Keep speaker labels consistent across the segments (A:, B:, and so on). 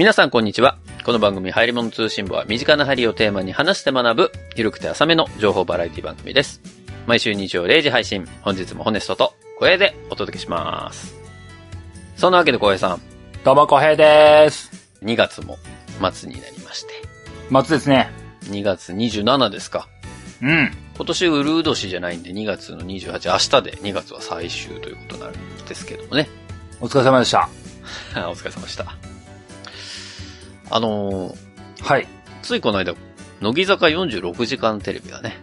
A: 皆さんこんにちは。この番組、入り物通信部は身近な針をテーマに話して学ぶ、ゆるくて浅めの情報バラエティ番組です。毎週日曜0時配信、本日もホネストと小平でお届けします。そんなわけで小平さん、
B: どうも、小平です。
A: 2月も末になりまして、
B: 松ですね。
A: 2月27ですか。
B: うん。
A: 今年ウルー年じゃないんで2月の28、明日で2月は最終ということになるんですけどもね。
B: お疲れ様でした。
A: お疲れ様でした。あのー
B: はい。
A: ついこの間、乃木坂46時間テレビがね、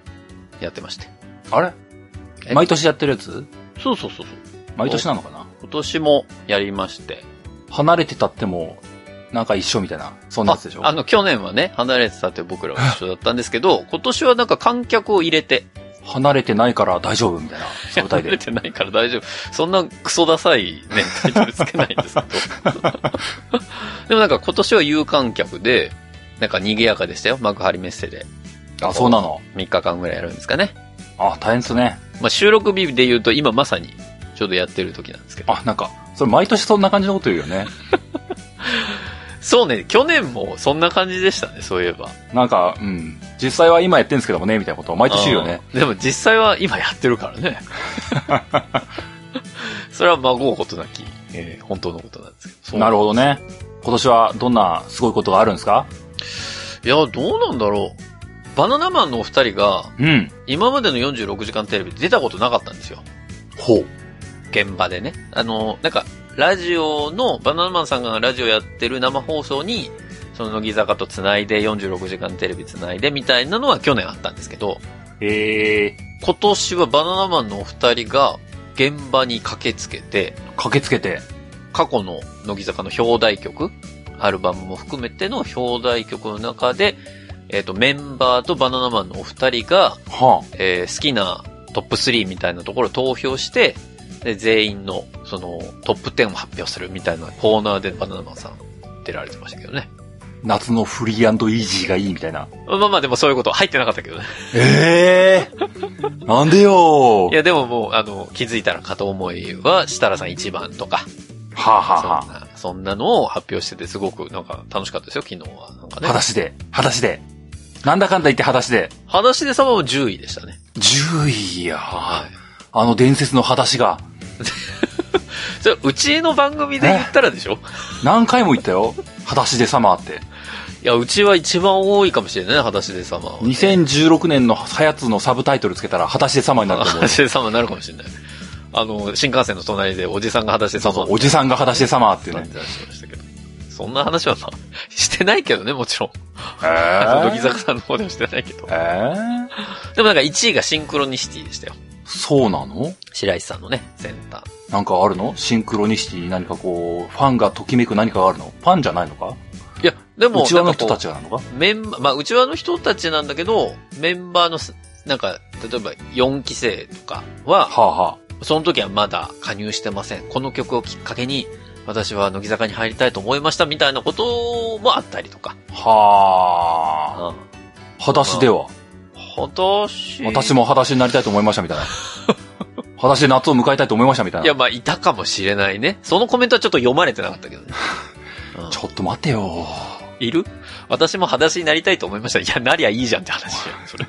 A: やってまして。
B: あれ？
A: え？
B: 毎年やってるやつ？
A: そうそうそうそう。
B: 毎年なのかな？
A: 今年もやりまして。
B: 離れてたっても、なんか一緒みたいな、そんなやつでしょ？
A: ああの、去年はね、離れてたって僕らは一緒だったんですけど、今年はなんか観客を入れて、
B: 離れてないから大丈夫みたいな、サブタイ
A: 離れ
B: で。
A: てないから大丈夫。そんなクソダサいね、タイトルつけないんですけど。でもなんか今年は有観客で、なんか賑やかでしたよ、幕張メッセで。
B: あ、そうなの。
A: 3日間ぐらいやるんですかね。
B: あ、大変ですね。
A: まあ収録日で言うと今まさにちょうどやってる時なんですけど。
B: あ、なんか、それ毎年そんな感じのこと言うよね。
A: そうね、去年もそんな感じでしたね、そういえば。
B: なんか、うん。実際は今やってんですけどもね、みたいなことを毎年言うよね。
A: うん。でも実際は今やってるからね。それは孫うことなき、えー本当のことなんですけど。
B: なるほ
A: ど。
B: どね。今年はどんなすごいことがあるんですか？
A: いや、どうなんだろう。バナナマンのお二人が、
B: うん。
A: 今までの46時間テレビで出たことなかったんですよ。
B: ほう。
A: 現場でね。あの、なんか、ラジオの、バナナマンさんがラジオやってる生放送に、その乃木坂と繋いで、46時間テレビ繋いでみたいなのは去年あったんですけど、
B: ええ
A: 今年はバナナマンのお二人が現場に駆けつけて、
B: 駆けつけて。
A: 過去の乃木坂の表題曲、アルバムも含めての表題曲の中で、えっ、と、メンバーとバナナマンのお二人が、
B: は
A: えー好きなトップ3みたいなところを投票して、で、全員の、その、トップ10を発表するみたいなコーナーでバナナマンさん出られてましたけどね。
B: あ、夏のフリーイージーがいいみたいな。
A: まあまあでもそういうこと入ってなかったけどね。
B: ええ なんでよ
A: いやでももう、あの、気づいたらかと思いは、設楽さん1番とか、
B: はあ、はあは
A: そんな、そんなのを発表してて、すごくなんか楽しかったですよ、昨日は。なんか
B: あ、
A: ね。
B: 裸足で、裸足で。なんだかんだ言って裸足で。
A: 裸足で様も10位でしたね。
B: 10位や、
A: はい。
B: あの伝説の裸足が。
A: それ、うちの番組で言ったらでしょ？
B: 何回も言ったよ。裸足でサマーって。
A: いや、うちは一番多いかもしれないね、裸足で様は。
B: 2016年のハヤツのサブタイトルつけたら裸足でサマーになると思う
A: 裸。足で様になるかもしれない。あの、新幹線の隣でおじさんが裸足で様
B: そうそう、おじさんが裸足でサマーってね
A: 感。じはしましたけど。そんな話はまあ、してないけどね、もちろん。
B: え
A: 乃木
B: ー、
A: 坂さんの方ではしてないけど。
B: えー、
A: でもなんか1位がシンクロニシティでしたよ。
B: そうなの？
A: 白石さんのね、センター。
B: なんかあるの？シンクロニシティに何かこう、ファンがときめく何かがあるの？ファンじゃないのか？
A: いや、でも、
B: 内輪の人たちがなのか？
A: メンバー、まあ、内輪の人たちなんだけど、メンバーのす、なんか、例えば4期生とかは、
B: はあは
A: その時はまだ加入してません。この曲をきっかけに、私は乃木坂に入りたいと思いましたみたいなこともあったりとか。
B: あ。はあ。
A: うん。
B: 裸足では？
A: 裸足。
B: 私も裸足になりたいと思いましたみたいな。裸足で夏を迎えたいと思いましたみたいな。
A: いや、まあ、いたかもしれないね。そのコメントはちょっと読まれてなかったけどね。うん
B: ちょっと待ってよ。
A: いる？私も裸足になりたいと思いました。いや、なりゃいいじゃんって話じゃん、それ。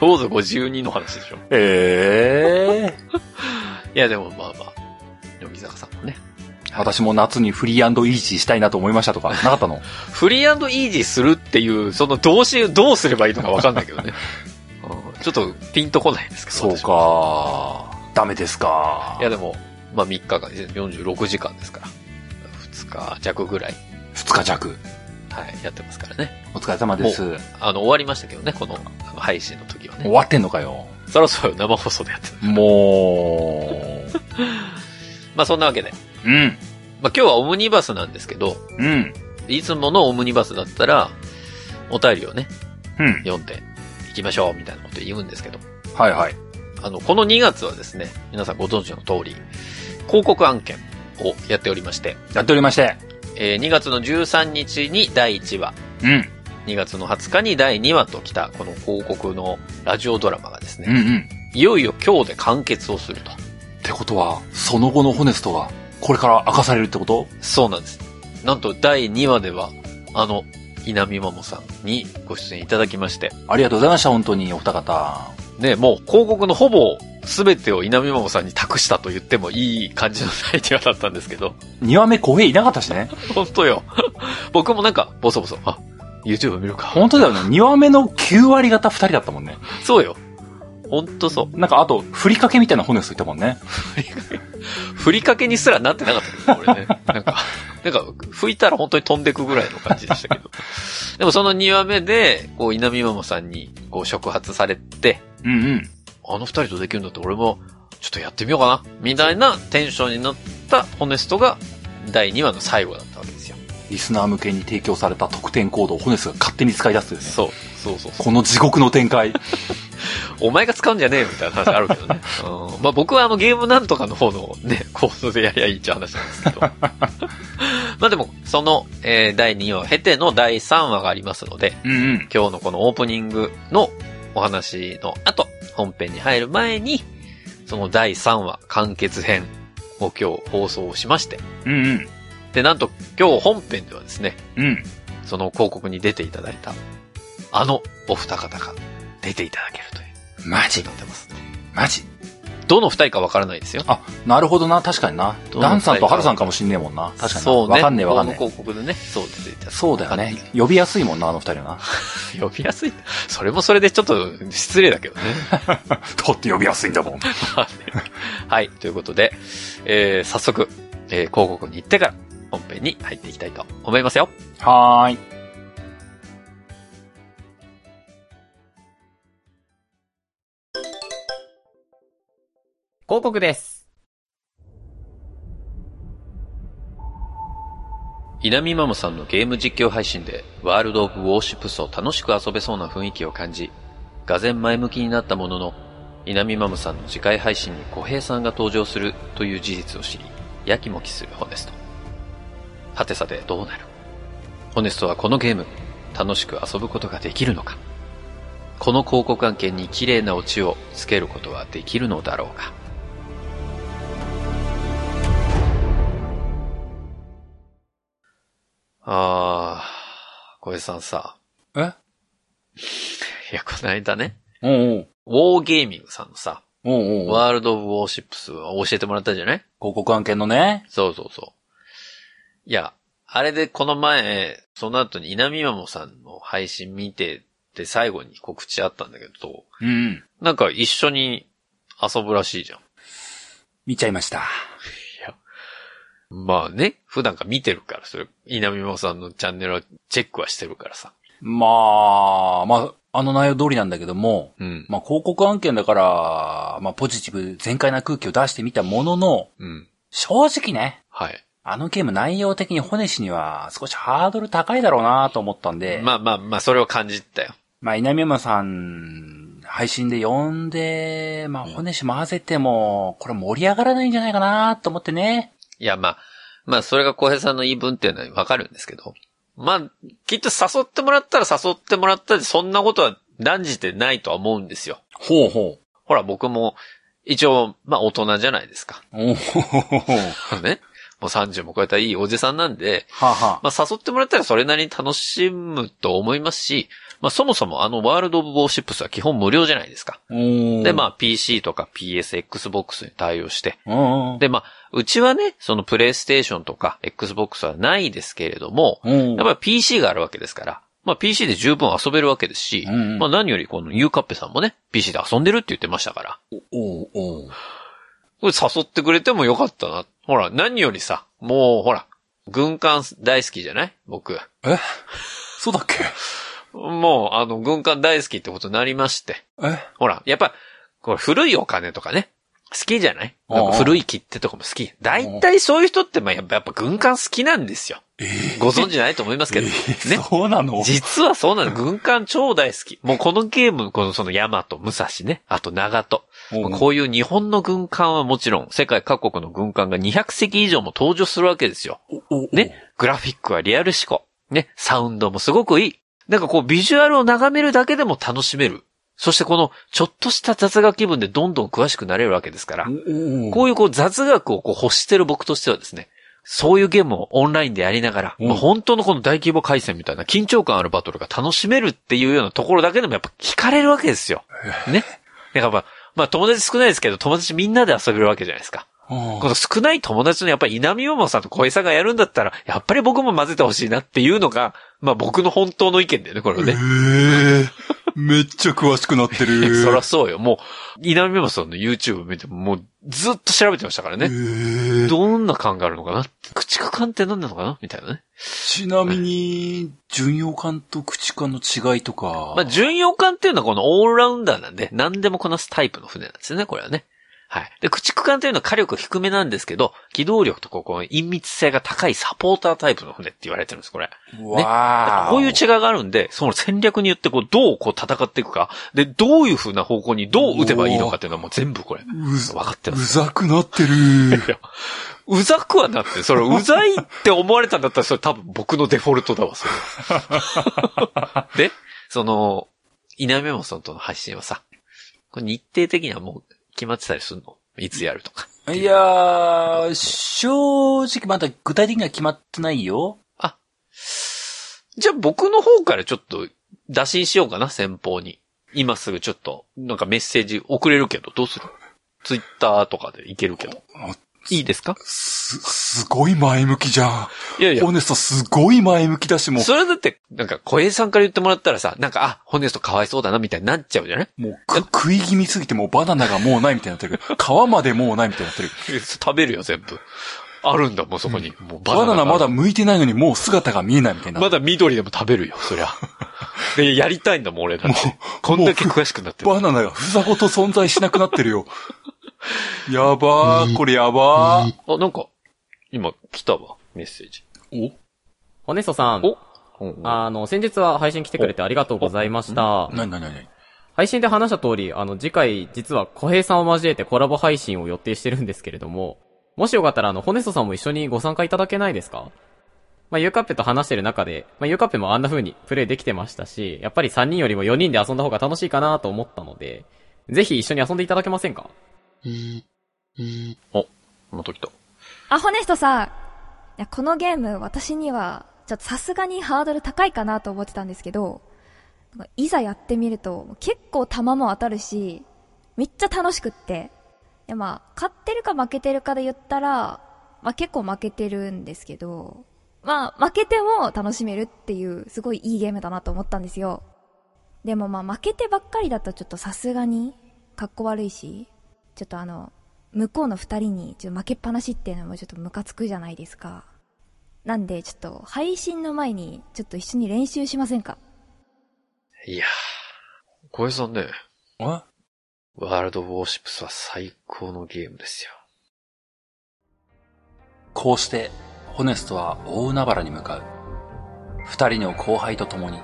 A: どうぞご自由にの話でしょ。
B: ええ
A: いや、でもまあまあ、乃木坂さんもね。
B: 私も夏にフリーイージーしたいなと思いましたとか、なかったの？
A: フリーイージーするっていう、その動詞どうすればいいのかわかんないけどね。うんちょっとピンとこないですけど。
B: そう。か。ダメですか
A: い。やでも、まあ3日間、46時間ですから。2日弱ぐらい、
B: 二日弱。
A: はい、やってますからね。
B: お疲れ様です。
A: あの、終わりましたけどね、この配信の時はね。
B: 終わってんのかよ。
A: そろそろ生放送でやってる。
B: も
A: まあそんなわけで。
B: う。うん。
A: まあ今日はオムニバスなんですけど、
B: うん。
A: いつものオムニバスだったら、お便りをね、
B: うん。
A: 読んでいきましょう、みたいなこと言うんですけど、
B: はいはい。
A: あの、この2月はですね、皆さんご存知の通り、広告案件をやっておりまして、
B: やっておりまして。
A: えー2月の13日に第1話、
B: うん。
A: 2月の20日に第2話と来たこの広告のラジオドラマがですね、
B: うんうん。
A: いよいよ今日で完結をすると。
B: ってことは、その後のホネストが、これから明かされるってこと？
A: そうなんです。なんと第2話では、あの、稲見桃さんにご出演いただきまして、
B: ありがとうございました、本当に、お二方。
A: ね、もう広告のほぼ全てを稲見桃さんに託したと言ってもいい感じの第2話だったんですけど、
B: 2話目小平いなかったしね。
A: 本当よ。僕もなんか、ボソボソ、あ、YouTube 見るか。
B: 本当だよね。2話目の9割方2人だったもんね。
A: そうよ。ほんとそう。
B: なんか、あと、ふりかけみたいな骨ついたもんね。
A: ふりかけにすらなってなかったけど、俺ね。なんか、なんか、吹いたら本当に飛んでくぐらいの感じでしたけど。でもその2話目で、こう、稲見ママさんに、こう、触発されて、
B: うんうん。
A: あの二人とできるんだって俺も、ちょっとやってみようかな。みたいなテンションになったホネストが、第2話の最後だったわけですよ。
B: リスナー向けに提供された特典コードをホネスが勝手に使い出すね。
A: そう。そうそうそう。
B: この地獄の展開。
A: お前が使うんじゃねえよみたいな話あるけどね。うん、まあ僕はあのゲームなんとかの方のね、コードでやりゃいいって話なんですけど。まあでも、その、えー第2話を経ての第3話がありますので、
B: うんうん。
A: 今日のこのオープニングのお話の後、本編に入る前に、その第3話完結編を今日放送しまして、
B: うんうん。
A: で、なんと今日本編ではですね、
B: うん。
A: その広告に出ていただいた、あのお二方が出ていただける。
B: マジ
A: なってます。
B: マジ
A: どの二人かわからないですよ。
B: あ、なるほどな。確かにな。ダンさんとハルさんかもしんねえもんな。確かにな。
A: そうね。
B: わかんねえわかんねえ。
A: 広告でね、そう出ていた。
B: そうだよね。呼びやすいもんな、あの二人はな。
A: 呼びやすい。それもそれでちょっと失礼だけどね。
B: だって呼びやすいんだもん。
A: まあねはい。ということで、えー、早速、えー、広告に行ってから本編に入っていきたいと思いますよ。
B: はーい。
A: 広告です。稲見ママさんのゲーム実況配信でワールドオブウォーシップスを楽しく遊べそうな雰囲気を感じ、がぜ前向きになったものの、稲見ママさんの次回配信に小平さんが登場するという事実を知り、やきもきするホネスト。はてさてどうなる？ホネストはこのゲーム、楽しく遊ぶことができるのか？この広告案件に綺麗なオチをつけることはできるのだろうか？あー、小江さんさ。
B: え？
A: いや、この間ね、
B: おうおう。
A: ウォーゲーミングさんのさ、
B: おうおう。
A: ワールド・オブ・ウォーシップスを教えてもらったじゃない？
B: 広告案件のね。
A: そうそうそう。いや、あれでこの前、その後に稲見マモさんの配信見てって最後に告知あったんだけど、
B: うんうん。
A: なんか一緒に遊ぶらしいじゃん。
B: 見ちゃいました。
A: まあね、普段から見てるから、それ、稲見マモさんのチャンネルはチェックはしてるからさ。
B: まあ、まあ、あの内容通りなんだけども、
A: うん。
B: まあ広告案件だから、まあポジティブ全開な空気を出してみたものの、
A: うん。
B: 正直ね、
A: はい。
B: あのゲーム内容的にホネシには少しハードル高いだろうなと思ったんで、まあ、
A: まあまあまあ、それを感じたよ。
B: 稲見山さん、配信で呼んで、まあ、ホネシ混ぜても、これ盛り上がらないんじゃないかなと思ってね。
A: いや、まあ、まあ、それが小平さんの言い分っていうのはわかるんですけど。まあ、きっと誘ってもらったら誘ってもらったで、そんなことは断じてないとは思うんですよ。
B: ほうほ
A: ほら、僕も、一応、まあ、大人じゃないですか。
B: う。おほほほほ。
A: ね。もう30も超えたいいおじさんなんで、
B: はあ、は
A: まあ、誘ってもらったらそれなりに楽しむと思いますし、まあ、そもそもあの、ワールド・オブ・ウォーシップスは基本無料じゃないですか。
B: お
A: で、まあ、PC とか PS、Xbox に対応して。で、まあ、うちはね、そのプレイステーションとか Xbox はないですけれども、
B: うん、
A: やっぱり PC があるわけですから、まあ PC で十分遊べるわけですし、
B: うんうん。
A: まあ何よりこのユーカッペさんもね、PC で遊んでるって言ってましたから、
B: おうおう
A: これ誘ってくれてもよかったな。ほら、何よりさ、もうほら、軍艦大好きじゃない？僕。
B: え？そうだっけ？
A: もう、あの、軍艦大好きってことになりまして。
B: え？
A: ほら、やっぱ、これ古いお金とかね、好きじゃない？古い切手とかも好き。大体そういう人って、まあやっぱやっぱ軍艦好きなんですよ。
B: えー？
A: ご存知ないと思いますけど。
B: えー
A: ね。
B: そうなの？
A: 実はそうなの。軍艦超大好き。もうこのゲーム、このそのヤマト、武蔵ね。あと長門。
B: うん
A: こういう日本の軍艦はもちろん、世界各国の軍艦が200隻以上も登場するわけですよ。ね。グラフィックはリアル思考。ね。サウンドもすごくいい。なんかこう、ビジュアルを眺めるだけでも楽しめる。そしてこの、ちょっとした雑学気分でどんどん詳しくなれるわけですから。こういうこう雑学をこう欲してる僕としてはですね、そういうゲームをオンラインでやりながら、
B: うん
A: まあ本当のこの大規模回戦みたいな緊張感あるバトルが楽しめるっていうようなところだけでもやっぱ惹かれるわけですよ。ね。だからまあ、まあ友達少ないですけど、友達みんなで遊べるわけじゃないですか。
B: うん
A: この少ない友達のやっぱり稲見桃さんと小江さんがやるんだったら、やっぱり僕も混ぜてほしいなっていうのが、まあ僕の本当の意見だよね、これはね。
B: ええめっちゃ詳しくなってる。
A: そらそうよ。もう、稲見桃さんの YouTube 見てももうずっと調べてましたからね。
B: ええ
A: どんな感があるのかな駆逐艦って何なのかな？みたいなね。
B: ちなみに、巡洋艦と駆逐艦の違いとか。
A: まあ、巡洋艦っていうのはこのオールラウンダーなんで、何でもこなすタイプの船なんですよね、これはね。はい。で、駆逐艦っていうのは火力低めなんですけど、機動力とこうこう隠密性が高いサポータータイプの船って言われてるんです、これ。
B: わあ、
A: こういう違いがあるんで、その戦略によってこう、どうこう戦っていくか、で、どういう風な方向にどう撃てばいいのかっていうのはもう全部これ、分かって
B: う
A: ます。
B: ざくなってる。
A: いやうざくはなって、それ、うざいって思われたんだったら、それ多分僕のデフォルトだわ、それ。で、その、稲目もさんとの配信はさ、日程的にはもう決まってたりするの？いつやるとか。
B: いやー、正直まだ具体的には決まってないよ。
A: じゃあ僕の方からちょっと打診しようかな、先方に。今すぐちょっと、なんかメッセージ送れるけど、どうする？ツイッターとかでいけるけど。いいですか？
B: す、すごい前向きじゃん。
A: いやいや
B: ホ。ネストすごい前向きだし、も
A: それだって、なんか、小平さんから言ってもらったらさ、なんか、あ、ホネストかわいそうだな、みたいになっちゃうじゃない？う
B: もうく食い気味すぎてもうバナナがもうないみたいになってる。皮までもうないみたいになってる。
A: え食べるよ、全部。あるんだ、もうそこに。もう
B: バナナまだ
A: が
B: 剥いてないのにもう姿が見えないみたいな。
A: まだ緑でも食べるよ、そりゃ。で、やりたいんだもん、俺だって。こんだけ詳しくなってる。
B: バナナがふざごと存在しなくなってるよ。やばー、これやばー。
A: あ、なんか、今来たわ、メッセージ。
B: お？
C: ホネストさん。
A: お？うん
C: あの、先日は配信来てくれてありがとうございました。
B: なになになに
C: 配信で話した通り、あの、次回、実は小平さんを交えてコラボ配信を予定してるんですけれども、もしよかったら、あの、ホネストさんも一緒にご参加いただけないですか？まあ、ユーカッペと話してる中で、まあ、ユーカッペもあんな風にプレイできてましたし、やっぱり3人よりも4人で遊んだ方が楽しいかなと思ったので、ぜひ一緒に遊んでいただけませんか？
A: お、また来た。
D: あ、ホネストさん。いや、このゲーム、私には、ちょっとさすがにハードル高いかなと思ってたんですけど、いざやってみると、結構弾も当たるし、めっちゃ楽しくって。いや、まあ、勝ってるか負けてるかで言ったら、まあ結構負けてるんですけど、まあ、負けても楽しめるっていう、すごいいいゲームだなと思ったんですよ。でもまあ、負けてばっかりだとちょっとさすがに、かっこ悪いし、ちょっとあの、向こうの二人にちょっと負けっぱなしっていうのもちょっとムカつくじゃないですか。なんでちょっと配信の前にちょっと一緒に練習しませんか？
A: いやー、小平さんね、
B: え
A: ワールドウォーシップスは最高のゲームですよ。
B: こうして、ホネストは大海原に向かう。二人の後輩と共に、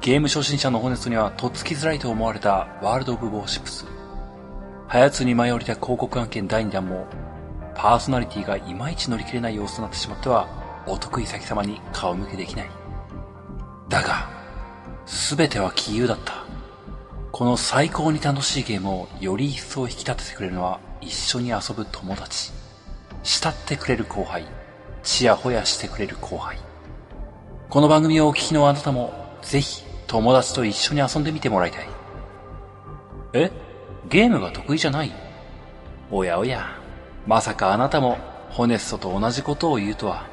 B: ゲーム初心者のホネストにはとっつきづらいと思われたワールド・オブ・ウォーシップス。ハヤツに舞い降りた広告案件第2弾も、パーソナリティがいまいち乗り切れない様子となってしまっては、お得意先様に顔向けできない。だが、すべては杞憂だった。この最高に楽しいゲームをより一層引き立ててくれるのは一緒に遊ぶ友達。慕ってくれる後輩。ちやほやしてくれる後輩。この番組をお聞きのあなたも、ぜひ友達と一緒に遊んでみてもらいたい。え？ゲームが得意じゃないおやおや、まさかあなたもホネストと同じことを言うとは。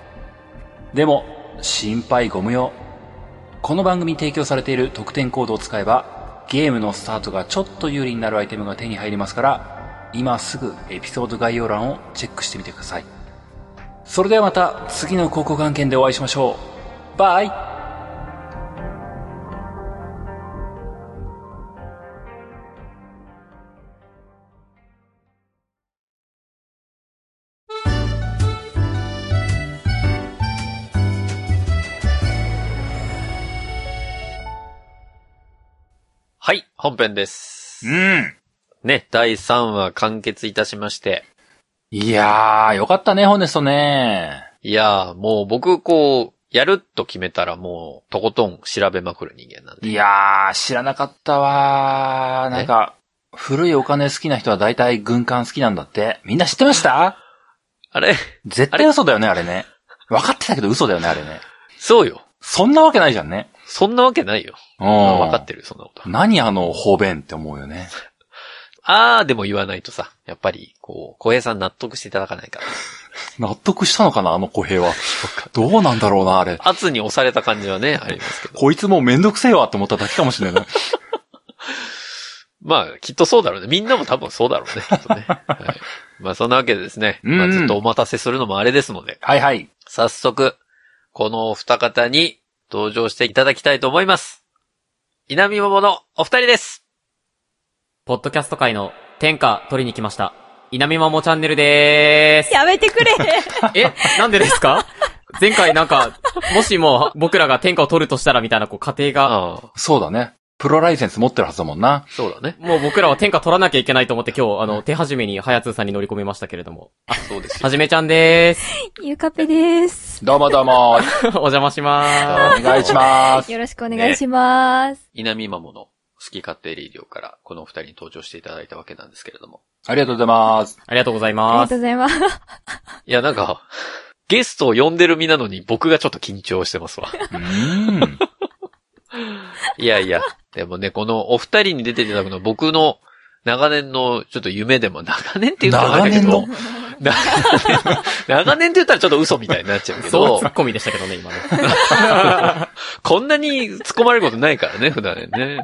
B: でも、心配ご無用。この番組提供されている特典コードを使えば、ゲームのスタートがちょっと有利になるアイテムが手に入りますから、今すぐエピソード概要欄をチェックしてみてください。それではまた次の広告案件でお会いしましょう。バイ
A: 本編です。
B: うん。
A: ね、第3話完結いたしまして。
B: いやー、よかったね、ホネストね。
A: いやー、もう僕こう、やると決めたらもう、とことん調べまくる人間なんで。
B: いやー、知らなかったわー。なんか、古いお金好きな人は大体軍艦好きなんだって。みんな知ってました？
A: あれ？
B: 絶対嘘だよね、あれね。分かってたけど嘘だよね、あれね。
A: そうよ。
B: そんなわけないじゃんね。
A: そんなわけないよ。
B: うん。
A: 分かってるよ、そんなこと。
B: 何あの方便って思うよね。
A: あーでも言わないとさ、やっぱり、こう、小平さん納得していただかないから。
B: 納得したのかな、あの小平は。どうなんだろうな、あれ。
A: 圧に押された感じはね、ありますけど。
B: こいつもうめんどくせえわって思っただけかもしれない。
A: まあ、きっとそうだろうね。みんなも多分そうだろうね、きっとね。はい。まあ、そんなわけでですね。
B: うん
A: まあ、ずっとお待たせするのもあれですので、
B: はいはい。
A: 早速、このお二方に登場していただきたいと思います。稲見桃のお二人です。
C: ポッドキャスト界の天下取りに来ました。稲見まもチャンネルでーす。
D: やめてくれ
C: え、なんでですか？前回なんか、もしも僕らが天下を取るとしたらみたいなこう過程が、
B: そうだね。プロライセンス持ってるはずだもんな。
A: そうだね。
C: もう僕らは天下取らなきゃいけないと思って今日、あの、手始めにハヤツーさんに乗り込みましたけれども。
A: そうですよ。
C: はじめちゃんでーす。
D: ゆかぺです。
B: どうもどうも。
C: お邪魔しまー
B: お願いします。
D: よろしくお願いします。
A: 稲見桃の好き勝手レイディオからこのお二人に登場していただいたわけなんですけれども。
B: ありがとうございます。
C: す。ありがとうござい
D: あり
C: ます
D: がとう。ございます。
A: いや、なんか、ゲストを呼んでる身なのに僕がちょっと緊張してますわ。
B: うーん。
A: いやいや、でもね、このお二人に出ていただくのは僕の長年のちょっと夢でも、長年って言ったらだけど、
B: 長
A: 長年、長年って言ったらちょっと嘘みたいになっちゃうけど
C: そうツッ、コミでしたけどね、今ね。
A: こんなに突っ込まれることないからね、普段ね。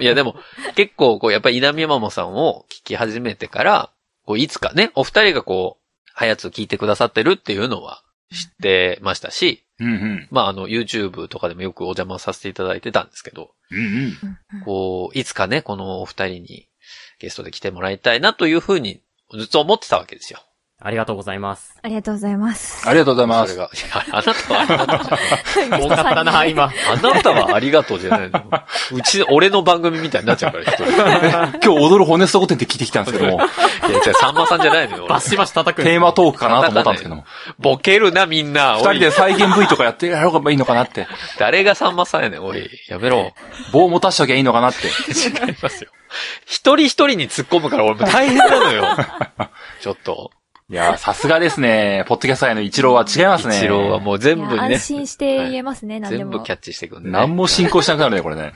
A: いやでも、結構こう、やっぱり稲見ママさんを聞き始めてから、こう、いつかね、お二人がこう、はやつ聞いてくださってるっていうのは知ってましたし、
B: うんうん。
A: まああの、YouTube とかでもよくお邪魔させていただいてたんですけど、
B: うんうん。
A: こう、いつかね、このお二人にゲストで来てもらいたいなというふうにずっと思ってたわけですよ。
C: ありがとうございます。
D: ありがとうございます。
B: ありがとうございます。
A: それが、いや、あなたはありがとうじゃな い。
C: 多かったな、今。
A: あなたはありがとうじゃないの。うち、俺の番組みたいになっちゃうから、一人。い
B: 今日踊る骨スト御殿って聞いてきたんですけども、
A: や、じゃあ、さんまさんじゃないのよ。
C: バシバシ叩く
B: テーマトークかなと思ったんですけども、
A: ボケるな、みんな。
B: 二人で再現 V とかやってやろうがいいのかなって、
A: 誰がさんまさんやねん、おい。やめろ。
B: 棒持たしときゃいいのかなって。
A: 違いますよ。一人一人に突っ込むから俺も大変なのよ。ちょっと。
B: いやー、さすがですね。ポッドキャスト界の一郎は違いますね。
A: 一郎はもう全
D: い
A: 部にね
D: や安。心して言えますね、何でも
A: 全部キ。ャッチしていくんで、ね。
B: 何も進行しなくなるね、これね。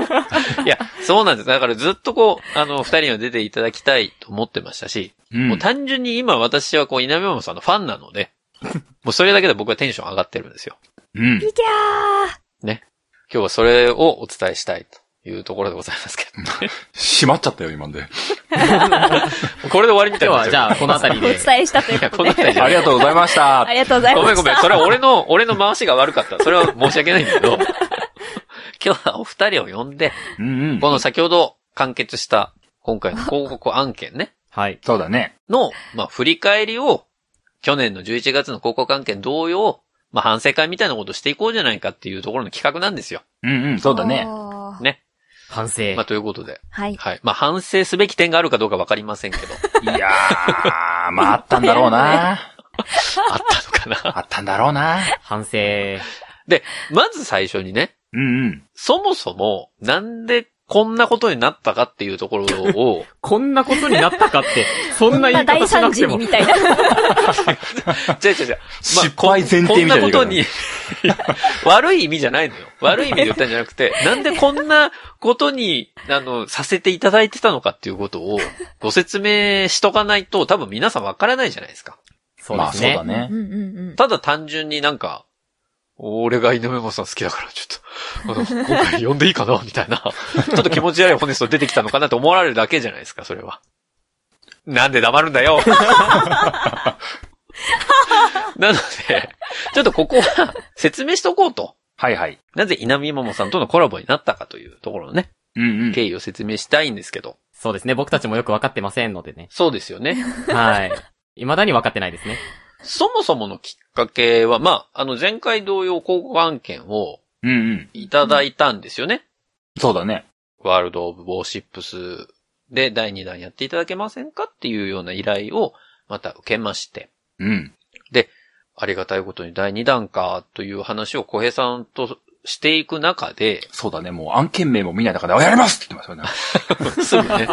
A: いや、そうなんです。だからずっとこう、あの、二人には出ていただきたいと思ってましたし、
B: うん
A: もう単純に今私はこう、稲見ママさんのファンなので、もうそれだけで僕はテンション上がってるんですよ。
B: うん。
D: いきゃ
A: ね。今日はそれをお伝えしたいというところでございますけど、ね。
B: 閉まっちゃったよ、今んで。
A: これで終わりみたい
C: 今日
A: にな
C: はじゃあ、この辺
D: ー
C: りで。
D: お伝えしたという
A: いや、
D: ことで。
A: この辺りじゃない
B: ありがとうございました
D: あ。りがとうございました。
A: ごめんごめん。それは俺の、俺の回しが悪かった。それは申し訳ないんだけど、今日はお二人を呼んで、
B: うんうん。
A: この先ほど完結した今回の広告案件ね、
C: はい。
B: そうだね。
A: の、まあ、振り返りを、去年の11月の広告案件同様、まあ、反省会みたいなことをしていこうじゃないかっていうところの企画なんですよ。
B: うんうん、そうだね。
A: ね。
C: 反省。
A: まあ、ということで。
D: はい。
A: はい。まあ、反省すべき点があるかどうかわかりませんけど、
B: いやー、まああったんだろうな。
A: あったのかな？
B: あったんだろうな。
C: 反省。
A: で、まず最初にね、
B: うんうん。
A: そもそも、なんでこんなことになったかっていうところを、
C: こんなことになったかって、そんな言い
D: 大
C: 方しなくても
D: 惨事にみ。たいな。
A: 違う違う違う。
B: 失敗前提みたいな
A: こんなことに、悪い意味じゃないのよ。悪い意味で言ったんじゃなくて、なんでこんなことに、あの、させていただいてたのかっていうことを、ご説明しとかないと、多分皆さんわからないじゃないですか。
C: そうですね。
B: まあそうだね
D: うん。うんうん。
A: ただ単純になんか、俺が井上真さん好きだから、ちょっと、あの、今回呼んでいいかなみたいな。ちょっと気持ち悪いホネスト出てきたのかなって思われるだけじゃないですか、それは。なんで黙るんだよ なので、ちょっとここは説明しとこうと。
B: はいはい。
A: なぜ稲見桃さんとのコラボになったかというところのね、
B: うんうん。
A: 経緯を説明したいんですけど。
C: そうですね。僕たちもよくわかってませんのでね。
A: そうですよね。
C: はい。未だに分かってないですね。
A: そもそものきっかけは、まあ、あの前回同様広告案件を
B: うんうん。
A: いただいたんですよね。
B: そうだね。
A: ワールド・オブ・ウォーシップスで第2弾やっていただけませんかっていうような依頼をまた受けまして、
B: うん。
A: ありがたいことに第2弾かという話を小平さんとしていく中で、
B: そうだね。もう案件名も見ない中で、あやりますって言ってますよね。
A: すぐね、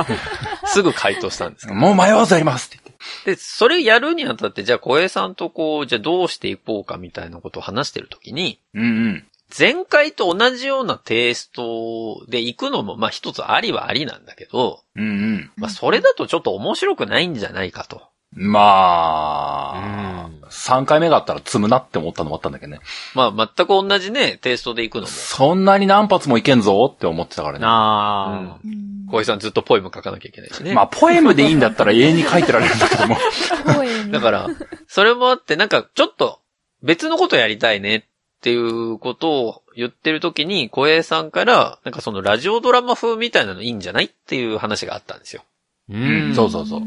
A: すぐ回答したんです。
B: もう迷わずやりますって
A: で、それやるにあたって、じゃあ小江さんとこう、じゃあどうしていこうかみたいなことを話してるときに、
B: うんうん。
A: 前回と同じようなテイストで行くのも、まあ一つありはありなんだけど、
B: うんうん。
A: まあそれだとちょっと面白くないんじゃないかと。
B: まあ、3回目があったら積むなって思ったのもあったんだけどね。
A: まあ全く同じね、テイストで行くのも、
B: そんなに何発もいけんぞって思ってたからね。
C: あー。
D: うん
A: 小江さんずっとポエム書かなきゃいけないしね。
B: まあ、ポエムでいいんだったら永遠に書いてられるんだけども。
A: だから、それもあって、なんか、ちょっと、別のことやりたいねっていうことを言ってる時に、小江さんから、なんかそのラジオドラマ風みたいなのいいんじゃないっていう話があったんですよ。
C: うん。
B: そうそうそう。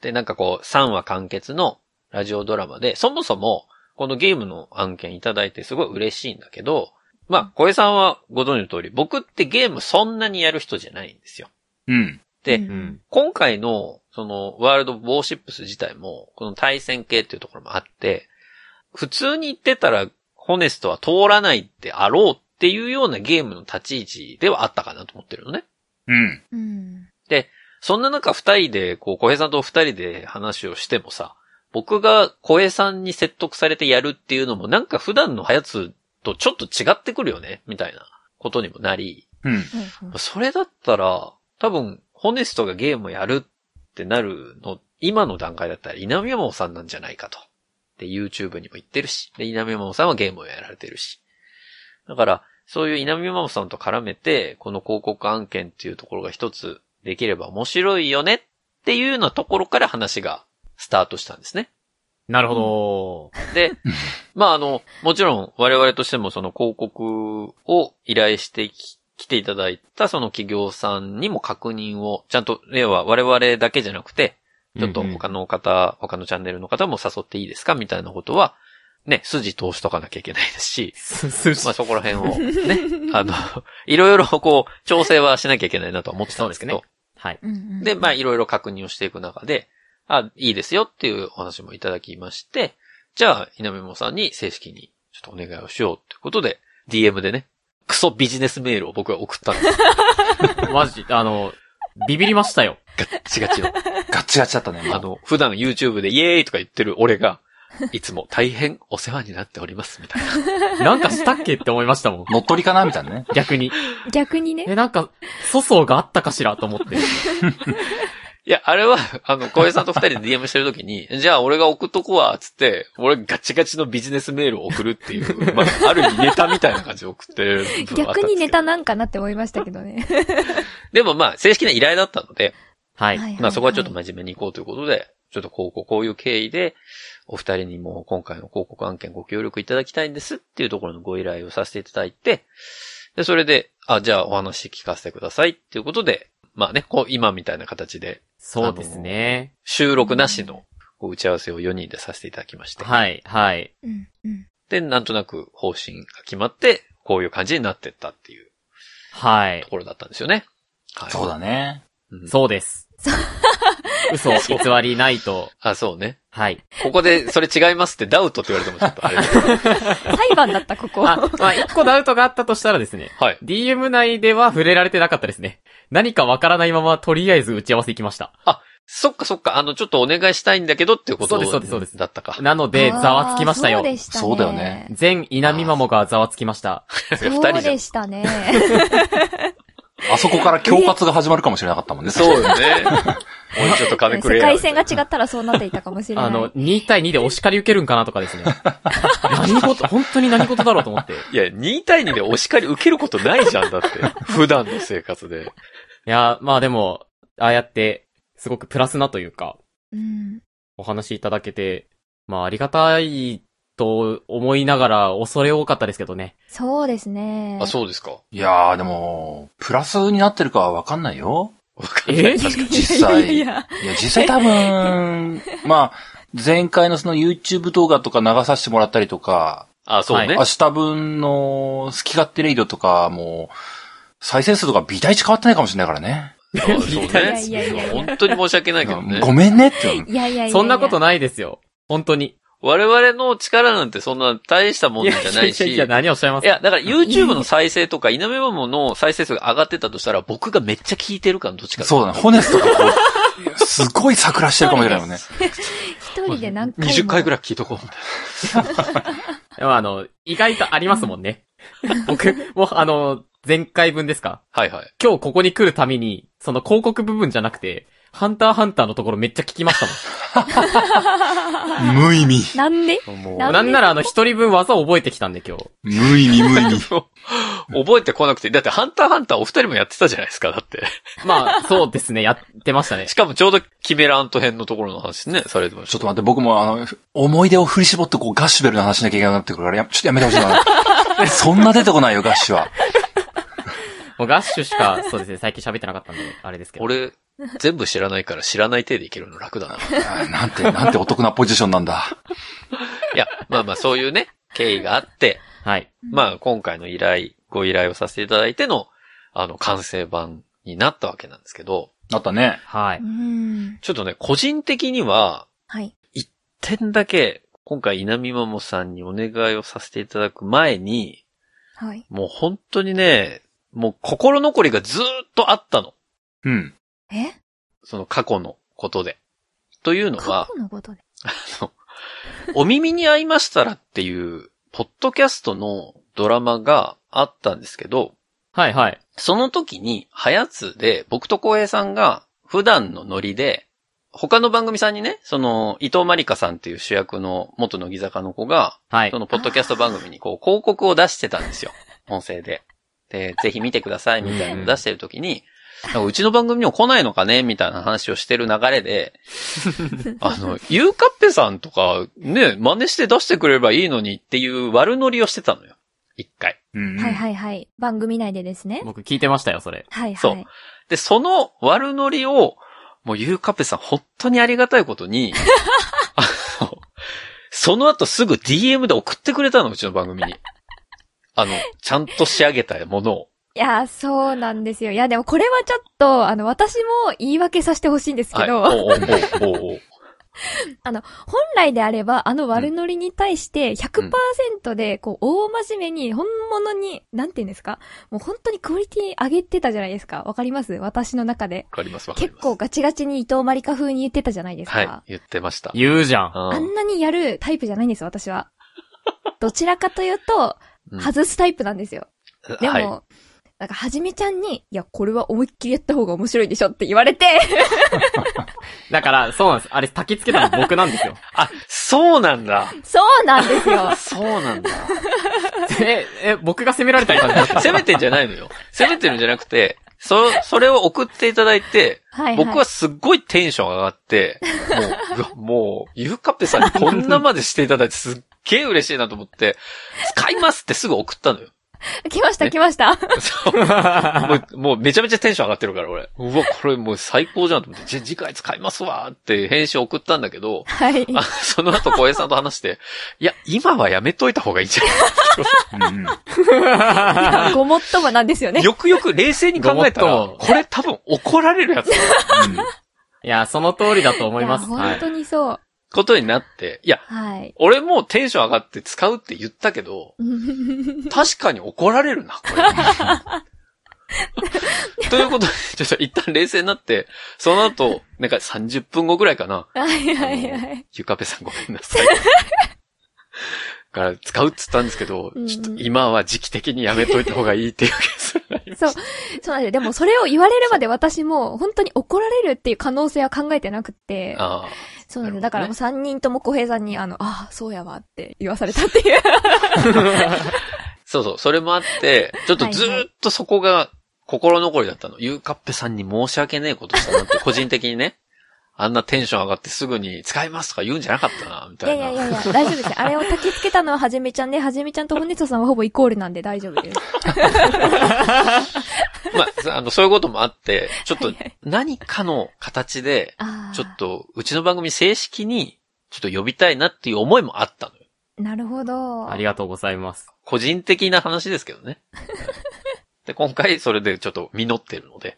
D: ん
A: で、なんかこう、3話完結のラジオドラマで、そもそも、このゲームの案件いただいてすごい嬉しいんだけど、まあ、小江さんはご存知の通り、僕ってゲームそんなにやる人じゃないんですよ。
B: うん。
A: で、
D: うん
C: うん。
A: 今回の、その、ワールド・ウォーシップス自体も、この対戦系っていうところもあって、普通に言ってたら、ホネストは通らないであろうっていうようなゲームの立ち位置ではあったかなと思ってるのね。
B: うん。
D: うん。
A: そんな中二人で、こう、小平さんと二人で話をしてもさ、僕が小平さんに説得されてやるっていうのもなんか普段のやつとちょっと違ってくるよね、みたいなことにもなり、
B: うん。
A: それだったら、多分、ホネストがゲームをやるってなるの、今の段階だったら稲見山さんなんじゃないかと。で、YouTube にも言ってるし、で、稲見山さんはゲームをやられてるし。だから、そういう稲見山さんと絡めて、この広告案件っていうところが一つできれば面白いよねっていうようなところから話がスタートしたんですね。
C: なるほど。
A: で、まああの、もちろん我々としてもその広告を依頼してき来ていただいたその企業さんにも確認を、ちゃんと、要は我々だけじゃなくて、ちょっと他の方、他のチャンネルの方も誘っていいですかみたいなことは、ね、筋通しとかなきゃいけないですし、まあそこら辺をね、あの、いろいろこう、調整はしなきゃいけないなとは思ってたんですけど、
C: そうはい。
A: で、まあいろいろ確認をしていく中で、あ、いいですよっていうお話もいただきまして、じゃあ、稲見もさんに正式にちょっとお願いをしようということで、DM でね、クソビジネスメールを僕は送ったんです。
C: マジ、あの、ビビりましたよ。
A: ガッチガチの。
B: ガッチガチだったね。
A: あの、普段 YouTube でイエーイとか言ってる俺が、いつも大変お世話になっております、みたいな。
C: なんかしたっけって思いましたもん。
B: 乗っ取りかなみたいなね。
C: 逆に。
D: 逆にね。
C: え、なんか、粗相があったかしらと思って。
A: いや、あれは、あの、小江さんと二人で DM してるときに、じゃあ俺が送っとくわ、つって、俺ガチガチのビジネスメールを送るっていう、まあ、ある意味ネタみたいな感じで送ってる。
D: 逆にネタなんかなって思いましたけどね。
A: でもまあ、正式な依頼だったので、
C: はい。
D: はい
A: まあそこはちょっと真面目に行こうということで、ちょっとこうこうこういう経緯で、お二人にも今回の広告案件ご協力いただきたいんですっていうところのご依頼をさせていただいて、で、それで、あ、じゃあお話聞かせてくださいっていうことで、まあね、こう今みたいな形で
C: そうですね。
A: 収録なしのこう打ち合わせを4人でさせていただきまして、
C: はい、はい。
D: うんうん。
A: で、なんとなく方針が決まって、こういう感じになってったっていう
C: はい
A: と。ころだったんですよね。はい。
B: そうだね。
A: うん
C: そうです。嘘、偽りないと。
A: あ、そうね。
C: はい。
A: ここでそれ違いますってダウトって言われてもちょっとあれ
D: 裁判だった、ここ。
C: あ、まあ、一個ダウトがあったとしたらですね。
A: はい。
C: DM 内では触れられてなかったですね。何かわからないまま、とりあえず打ち合わせ行きました。
A: そっかそっか、あの、ちょっとお願いしたいんだけどっていうこと
C: そうですそうですそうです
A: だったか。
C: なので、ざわつきましたよ
D: そう。でしたね。
B: そうだよね。
C: 全稲見マモがざわつきました。
A: 二
D: そう。でしたね。
B: あそこから恐喝が始まるかもしれなかったもんね。
A: そうよね。もうちょっと金くれ
D: 世
A: や。
D: 界線が違ったらそうなっていたかもしれない。
C: あの、2対2でお叱り受けるんかなとかですね。何事、本当に何事だろうと思って。い
A: いや、2対2でお叱り受けることないじゃん、だって。普段の生活で。
C: や、まあでも、ああやって、すごくプラスなというか、
D: うん。
C: お話いただけて、まあありがたいと思いながら恐れ多かったですけどね。
D: そうですね。
A: あ、そうですか。
B: いやー、でも、プラスになってるかはわかんないよ。
A: わかんない。
C: え？
A: 確かに。
B: 実際。
D: いやいやいや
B: いや、実際多分、まあ、前回のその YouTube 動画とか流させてもらったりとか、
A: あ、そうね。
B: 明日分の好き勝手レイドとかも、再生数とか微体値変わってないかもしれないからね。
A: あそう
C: い
A: ね。
D: やいやいやいや
A: 本当に申し訳ないけどね。
B: ごめんねってい
D: やいやいや。
C: そんなことないですよ。本当に。
A: 我々の力なんてそんな大したもんじゃないし。
C: いやいやいや、何をおっしゃいます？
A: いや、だから YouTube の再生とか、稲目マモの再生数が上がってたとしたら、僕がめっちゃ聞いてるかのどっちか。
B: そうだね。ホネスとかこう、すごい桜してるかもしれないもんね。
D: 一人で何回も。
A: 20回ぐ
D: らい。
A: 聞いとこう
C: でもあの、意外とありますもんね。僕、もうあの、前回分ですか？
A: な。はいはい。
C: 今日ここに来るために、その広告部分じゃなくて、ハンターハンターのところめっちゃ聞きました
B: 無意味。
D: なんで？
A: もう、
C: もん。
D: な
C: なんならあの、一人分技を覚えてきたんで今日。
B: 無意味、無意味。
A: 覚えてこなくて、だってハンターハンターお二人もやってたじゃないですか、だって。
C: まあ、そうですね、やってましたね
A: し。かもちょうどキメラアント編のところの話ね、されてました。
B: ちょっと待って、僕もあの、思い出を振り絞ってこうガッシュベルの話しなきゃいけなくなってくるから、やちょっとやめてほしいな。そんな出てこないよ、ガッシュは。
C: もうガッシュしか、そうですね、最近喋ってなかったんで、あれですけど。
A: 俺、全部知らないから知らない体でいけるの楽だな。
B: なんて、なんてお得なポジションなんだ。
A: いや、まあまあそういうね、経緯があって、
C: はい。
A: まあ今回の依頼、ご依頼をさせていただいての、あの、完成版になったわけなんですけど、
B: あったね。
C: はいう
D: ん。
A: ちょっとね、個人的には、
D: はい。
A: 点だけ、今回稲見マモさんにお願いをさせていただく前に、
D: はい。
A: もう本当にね、もう心残りがずーっとあったの。
B: うん。
D: え？
A: その過去のことで。というの
D: 過
A: は、
D: 去のことで。
A: お耳に合いましたらっていう、ポッドキャストのドラマがあったんですけど、
C: はいはい。
A: その時に、はやつで、僕と浩平さんが普段のノリで、他の番組さんにね、その、伊藤まりかさんっていう主役の元乃木坂の子が、
C: はい
A: そ。のポッドキャスト番組にこう広告を出してたんですよ。音声で。で、ぜひ見てくださいみたいなのを出してる時に、うちの番組にも来ないのかね？みたいな話をしてる流れで、あの、ゆうかっぺさんとかね、真似して出してくれればいいのにっていう悪ノリをしてたのよ。一回。
B: うん。
D: はいはいはい。番組内でですね。
C: 僕聞いてましたよ、それ。
D: はい
A: そう
D: はい。
A: で、その悪ノリを、もうゆうかっぺさん本当にありがたいことに、あの、その後すぐ DM で送ってくれたの、うちの番組に。あの、ちゃんと仕上げたものを。
D: いや、そうなんですよ。いや、でもこれはちょっと、あの、私も言い訳させてほしいんですけど、
A: はい。おうおうおうおう
D: 本来であれば、あの悪ノリに対して100%で、こう、大真面目に、本物に、なんて言うんですか？もう本当にクオリティ上げてたじゃないですか。わかります？私の中で。
A: わかりますわかります。
D: 結構ガチガチに伊藤まりか風に言ってたじゃないですか。
A: はい、言ってました。
C: 言うじゃん。
A: うん
D: あんなにやるタイプじゃないんですよ、私は。どちらかというと、
A: うん
D: 外すタイプなんですよ。でも、
A: はい
D: なんか、はじめちゃんに、いや、これは思いっきりやった方が面白いでしょって言われて、
C: だから、そうなんです。あれ、焚き付けたの僕なんですよ。
A: あ、そうなんだ。
D: そうなんですよ。
A: そうなんだ。
C: え、え、僕が責められたり感
A: 責めてんじゃないのよ。責めてるんじゃなくて、そ、それを送っていただいて、
D: はい、はい。
A: 僕はすっごいテンション上がって、もうもう、ゆうかっぺさんにこんなまでしていただいてすっげえ嬉しいなと思って、使いますってすぐ送ったのよ。
D: 来ました、来ました。
A: そう もう、もうめちゃめちゃテンション上がってるから、俺。うわ、これもう最高じゃんと思って、じゃ、次回使いますわーって返信送ったんだけど、
D: はい。
A: あその後小平さんと話して、いや、今はやめといた方がいいんじゃない？
B: うんうん。
D: いやごもっともなんですよね。
A: よくよく冷静に考えたら、
C: ごもっとも
A: これ多分怒られるやつだ
C: いや、その通りだと思います。
D: や、
C: はい。
D: 本当にそう。
A: ことになって、いや、
D: はい。
A: 俺もテンション上がって使うって言ったけど、確かに怒られるな、これ。ということで、ちょっと一旦冷静になって、その後、なんか30分後ぐらいかな。
D: はいはいはい。
A: ゆかぺさんごめんなさい。から使うっつったんですけど、
D: うんうん
A: ちょっと今は時期的にやめといた方がいいっていうケースになりました
D: そう。そうなんですよ。でもそれを言われるまで私も本当に怒られるっていう可能性は考えてなくって。
A: あ
D: そうなんです
A: ね
D: だからもう3人とも小平さんに、あの、ああ、そうやわって言わされたっていう。
A: あ そうそう、それもあって、ちょっとずーっとそこが心残りだったの。ゆうかっぺさんに申し訳ねえことしたなって、個人的にね。あんなテンション上がってすぐに使いますとか言うんじゃなかったな、み
D: い
A: たいな。
D: やいやいやいや、大丈夫ですよ。あれを焚き付けたのははじめちゃんで、はじめちゃんとホネトさんはほぼイコールなんで大丈夫です。
A: まあ、あの、そういうこともあって、ちょっと何かの形で、
D: ああ。
A: ちょっ。と、うちの番組正式に、ちょっと呼びたいなっていう思いもあったのよ。
D: なるほど。
C: ありがとうございます。
A: 個人的な話ですけどね。で、今回それでちょっと実ってるので、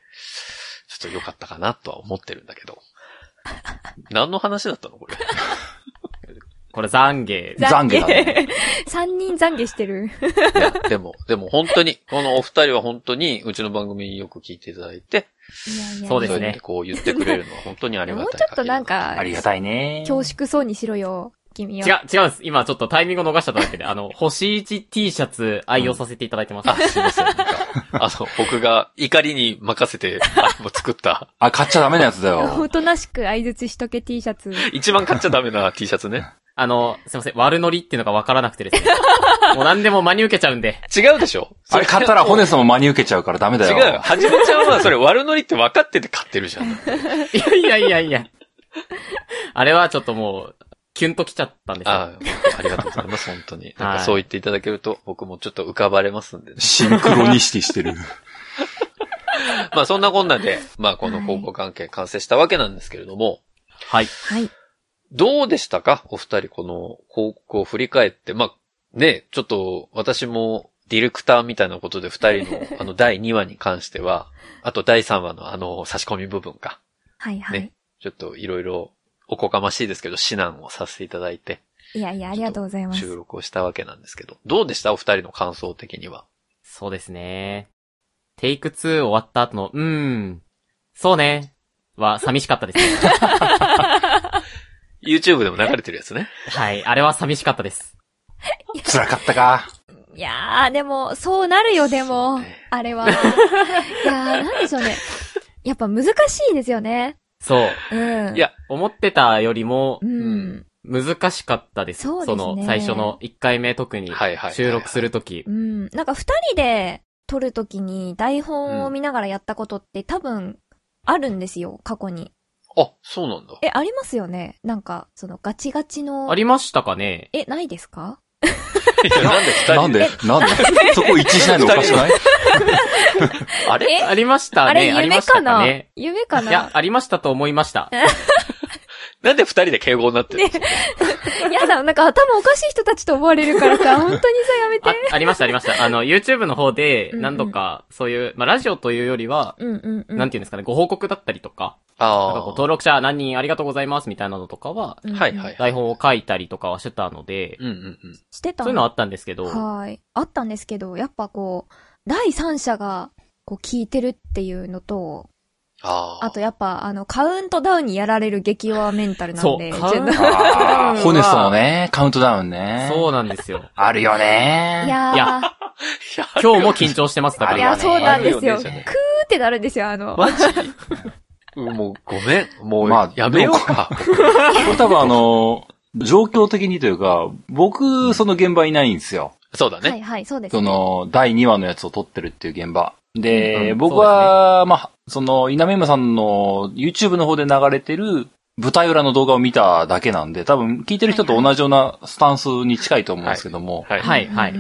A: ちょっと良かったかなとは思ってるんだけど。何の話だったのこれ？
C: これ懺悔。
B: 懺悔だね。
D: 三人懺悔してる。
A: いや、でも、でも本当に、このお二人は本当に、うちの番組よく聞いていただいて、
D: いやいや
C: そうですね
A: こう言ってくれるのは本当にありがたい
D: もうちょっとなんか
B: あ、りがたいね。
D: 恐縮そうにしろよ、君
C: 違う
D: は。、
C: 違うんです。今ちょっとタイミングを逃しちゃっただけで、あの、星 1T シャツ愛用させていただいてます。
A: あ、すいません。なんか、あの、僕が怒りに任せて、あもう作った、
B: あ、買っちゃダメなやつだよ。
D: おとなしく相槌しとけ T シャツ。
A: 一番買っちゃダメな T シャツね。
C: あの、すいません、悪ノリっていうのがわからなくてですね。もう何でも真に受けちゃうんで。
A: 違うでしょ
B: あれ買ったらホネスも真に受けちゃうからダメだよ。
A: 違う。はじめちゃんはそれ悪ノリって分かってて買ってるじゃん。
C: いやいやいやいや。あれはちょっともう、キュンときちゃったんですよ。
A: ああ、ありがとうございます、本当に。なんかそう言っていただけると、僕もちょっと浮かばれますんでね。
B: シンクロニシティしてる。
A: まあそんなこんなで、まあこの高校関係完成したわけなんですけれども、
C: はい。
D: はい。
A: どうでしたか？お二人この高校を振り返って、まあね、ちょっと私もディレクターみたいなことで二人のあの第2話に関しては、あと第3話のあの差し込み部分か。
D: はいはい。
A: ねちょっといろいろおこがましいですけど、指南をさせていただいて、
D: いやいや、ありがとうございます。
A: 収録をしたわけなんですけど、どうでした？お二人の感想的には。
C: そうですね。テイク2終わった後の、うーん、そうね、は寂しかったですね。
A: YouTube でも流れてるやつね。
C: はい。あれは寂しかったです。
B: 辛かったか。
D: いやー、でも、そうなるよ、でも
A: ね。
D: あれは。いやー、なんでしょうね。やっぱ難しいですよね。
C: そう。
D: うん。
A: いや、
C: 思ってたよりも
D: う、ん。
C: 難しかったです。
D: そうですね
C: の、最初の1回目特に収録するとき
D: う。ん。なんか二人で撮るときに台本を見ながらやったことって多分あるんですよ、過去に。
A: あ、そうなんだ。
D: え、ありますよねなんか、そのガチガチの。
C: ありましたかね
D: え、ないですか？
A: なんで二人
B: なんで？なん で？そこ一致しないのおかしくない？
A: あれ？
D: え？
C: ありましたね。
D: あれ、
C: ありました
D: 夢かな
C: ね。
D: 夢か
C: いや
D: な、
C: ありましたと思いました。
A: なんで二人で敬語になってるの、
D: やだ、なんか頭おかしい人たちと思われるからさ、本当にさ、やめて
C: あ。、ありました、ありました。あの、YouTube の方で、
D: うんうん
C: 何度か、そういう、まあ、ラジオというよりは、
D: うんうんうん。
C: なんていうんですかね、ご報告だったりとか、
A: ああ
C: なんかこう、登録者何人ありがとうございますみたいなのとかは、
D: うんうん
A: はいはい。
C: 台本を書いたりとかはしてたので、
A: うんうんうん。
D: してた
C: そういうのはあったんですけど、
D: はい。あったんですけど、やっぱこう、第三者が、こう聞いてるっていうのと、
A: ああ。
D: あとやっぱ、あの、カウントダウンにやられる激弱メンタルなんで、
C: そうカウン
D: ちょっと
B: あーホネストのね、カウントダウンね。
C: そうなんですよ。
B: あるよね。
D: いやー、
C: いや今日も緊張してます、だから。
D: いや、そうなんですよ。クーってなるんですよ、あの。
A: マジ？うんもうごめん。もう、
B: まあ
A: やめようか。
B: これ多分あの、状況的にというか、僕、その現場いないんですよ。
A: そうだね。
D: はいはい、そうです
B: そ
D: ね。
B: の、第2話のやつを撮ってるっていう現場。で、
C: うんうん
B: 僕は、まあ、その、稲見山さんの YouTube の方で流れてる舞台裏の動画を見ただけなんで、多分聞いてる人と同じようなスタンスに近いと思うんですけども、
A: はい。
C: はい、はい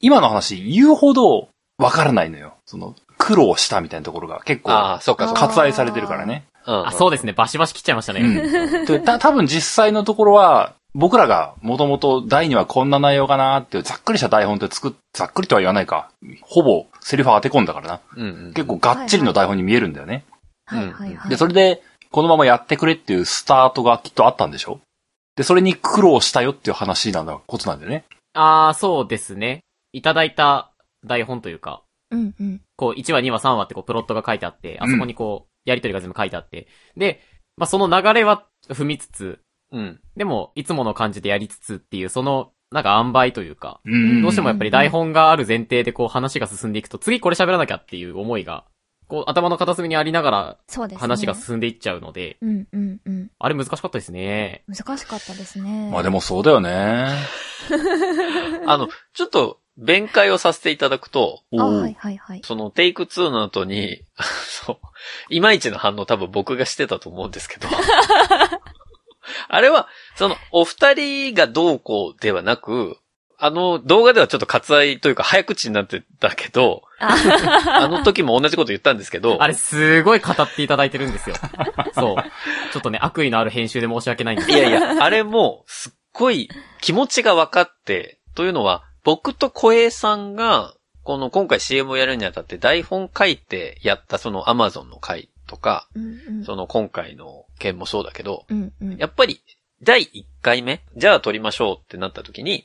B: 今の話言うほどわからないのよ。その、苦労したみたいなところが結構
A: ああ、そうか。
B: 割愛されてるからね。
C: あ、そう
A: で
C: ですね。バシバシ切っちゃいましたね。
B: うん。で、た、多分実際のところは、僕らがもともと第2話こんな内容かなっていうざっくりした台本って作っ、ざっくりとは言わないか。ほぼセリフ当て込んだからな。
A: うんうん。
B: 結構がっちりの台本に見えるんだよね。
D: はいはいはい。
B: で、それで、このままやってくれっていうスタートがきっとあったんでしょ？で、それに苦労したよっていう話なんだ、ことなんだよね。
C: あー、そうですね。いただいた台本というか、
D: うんうん。
C: こう、1話、2話、3話ってこう、プロットが書いてあって、あそこにこう、やりとりが全部書いてあって。で、まあ、その流れは踏みつつ、
A: うん。
C: でも、いつもの感じでやりつつっていう、その、なんか塩梅というか、
B: うん
C: どうしてもやっぱり台本がある前提でこう話が進んでいくと、次これ喋らなきゃっていう思いが、こう頭の片隅にありながら
D: そうですね。
C: 話が進んでいっちゃうので、
D: うんうんうん。
C: あれ難しかったですね。
D: 難しかったですね。
B: まあでもそうだよね。
A: あの、ちょっと、弁解をさせていただくと、
D: はいはいはい。
A: そのテイク2の後に、そう、いまいちの反応多分僕がしてたと思うんですけど、あれは、その、お二人がどうこうではなく、あの動画ではちょっと割愛というか早口になってたけど、あの時も同じこと言ったんですけど、
C: あれすごい語っていただいてるんですよ。そう。ちょっとね、悪意のある編集で申し訳ないんですけど。
A: いやいや、あれも、すっごい気持ちが分かって、というのは、僕と小江さんが、この今回 CM をやるにあたって台本書いてやったその Amazon の回とか、
D: うんうん。
A: その今回の件もそうだけど、
D: うんうん。
A: やっぱり第1回目、じゃあ撮りましょうってなった時に、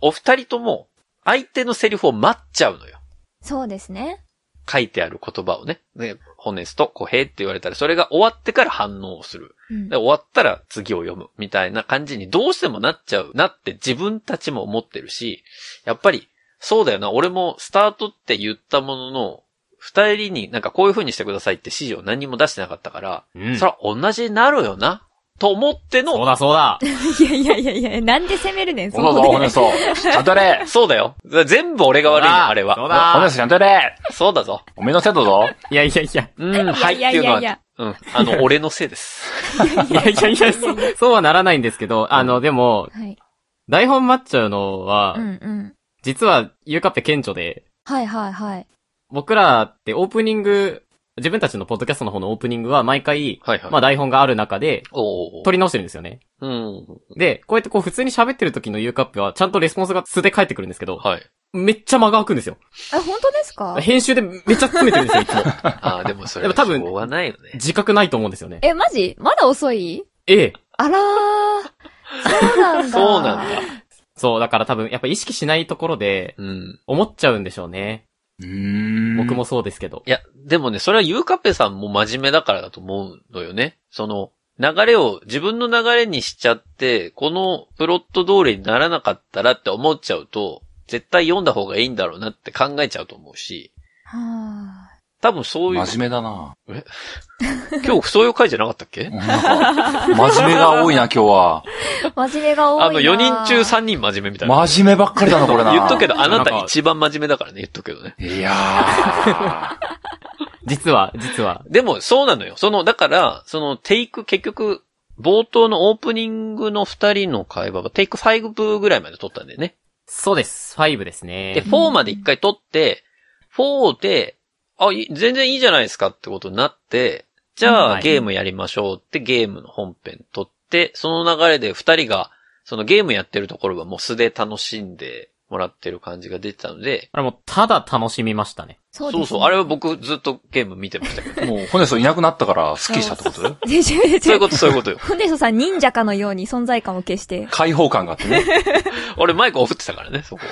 A: お二人とも相手のセリフを待っちゃうのよ。
D: そうですね。
A: 書いてある言葉をね。ね、ホネスト、小平って言われたら、それが終わってから反応をする。
D: うん
A: で、終わったら次を読む。みたいな感じにどうしてもなっちゃうなって自分たちも思ってるし、やっぱり、そうだよな。俺もスタートって言ったものの、二人になんかこういう風にしてくださいって指示を何も出してなかったから、
C: うん
A: それは同じになるよな。と思っての、
C: そうだそうだ。
D: いやいやいやいや、なんで責めるねん、そ
B: そうそう、
D: こで。
B: ホネスト。ちゃんとやれ
A: そうだよ。全部俺が悪いの、あれは。
C: そうだ
B: ホネストちゃんとやれ
A: そうだぞ。
B: おめえのせいだぞ。
C: いやいやいや。
A: うん、はいっていうのは、
D: いやいやいや
A: うん、あの、俺のせいです。
C: いやいやいや、そうそうはならないんですけど、あの、でも、
D: はい。
C: 台本待っちゃうのは、
D: うんうん。
C: 実は、ゆうかっぺ顕著で、
D: はいはいはい。
C: 僕らってオープニング、自分たちのポッドキャストの方のオープニングは毎回、
A: はいはい。
C: まあ台本がある中で、
A: おー
C: 撮り直してるんですよね。
A: うん。
C: で、こうやってこう普通に喋ってる時のゆうかっぺは、ちゃんとレスポンスが素で返ってくるんですけど、
A: はい。
C: めっちゃ間が空くんですよ。
D: え、本当ですか？
C: 編集でめっちゃ詰めてるんですよ、いつも。
A: ああ、でもそれは
C: でも多分
A: しょうがないよね。
C: 自覚ないと思うんですよね。
D: え、マジ？まだ遅い？
C: ええ。
D: あらー。そうなんだ。
A: そうなんだ。
C: そう、だから多分、やっぱ意識しないところで、
A: うん。
C: 思っちゃうんでしょうね。
B: うーん。
C: 僕もそうですけど。
A: いや、でもね、それはゆうかっぺさんも真面目だからだと思うのよね。その、流れを自分の流れにしちゃって、このプロット通りにならなかったらって思っちゃうと、絶対読んだ方がいいんだろうなって考えちゃうと思うし、
D: は
A: 多分そういう、
B: 真面目だな。
A: 今日そういう回じゃなかったっけ？
B: 真面目が多いな、今日は。
D: ー真面目が多いな
A: あの、4人中3人真面目みたいな。
B: 真面目ばっかりだな、これな。
A: 言っとくけど、あなた一番真面目だからね、言っとくけどね。
B: いやー。
C: 実は、実は。
A: でも、そうなのよ。その、だから、その、テイク、結局、冒頭のオープニングの二人の会話がテイク5ぐらいまで撮ったんだよね。
C: そうです。5ですね。
A: で、4まで一回撮って、4で、あ、い全然いいじゃないですかってことになって、じゃあ
C: はい
A: ゲームやりましょうってゲームの本編撮って、その流れで二人が、そのゲームやってるところはもう素で楽しんでもらってる感じが出てたので、
C: あれもう、ただ楽しみましたね。
D: そうです、
A: そうそう、あれは僕ずっとゲーム見てましたけど。
B: もう、ホネストいなくなったから、スッキリしたってこと？
D: で、違う違う
A: そういうこと、そういうことよ。
D: ホネソさん忍者かのように存在感を消して。
B: 開放感があってね。
A: 俺マイクオフってたからね、そこ。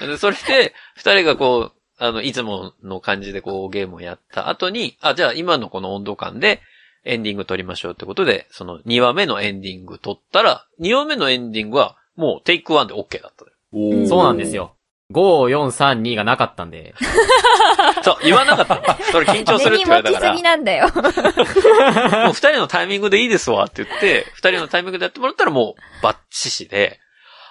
A: でそれで、二人がこう、あの、いつもの感じでこうゲームをやった後に、あ、じゃあ今のこの温度感でエンディング撮りましょうってことで、その2話目のエンディング撮ったら、2話目のエンディングはもうテイク1で OK だった
C: そうなんです。よ。5、4、3、2がなかったんで。
A: そう、言わなかったの。それ緊張するって言われたから
D: 根に持ちすぎ、なんだよ。
A: もう二人のタイミングでいいですわって言って、二人のタイミングでやってもらったらもうバッチシで、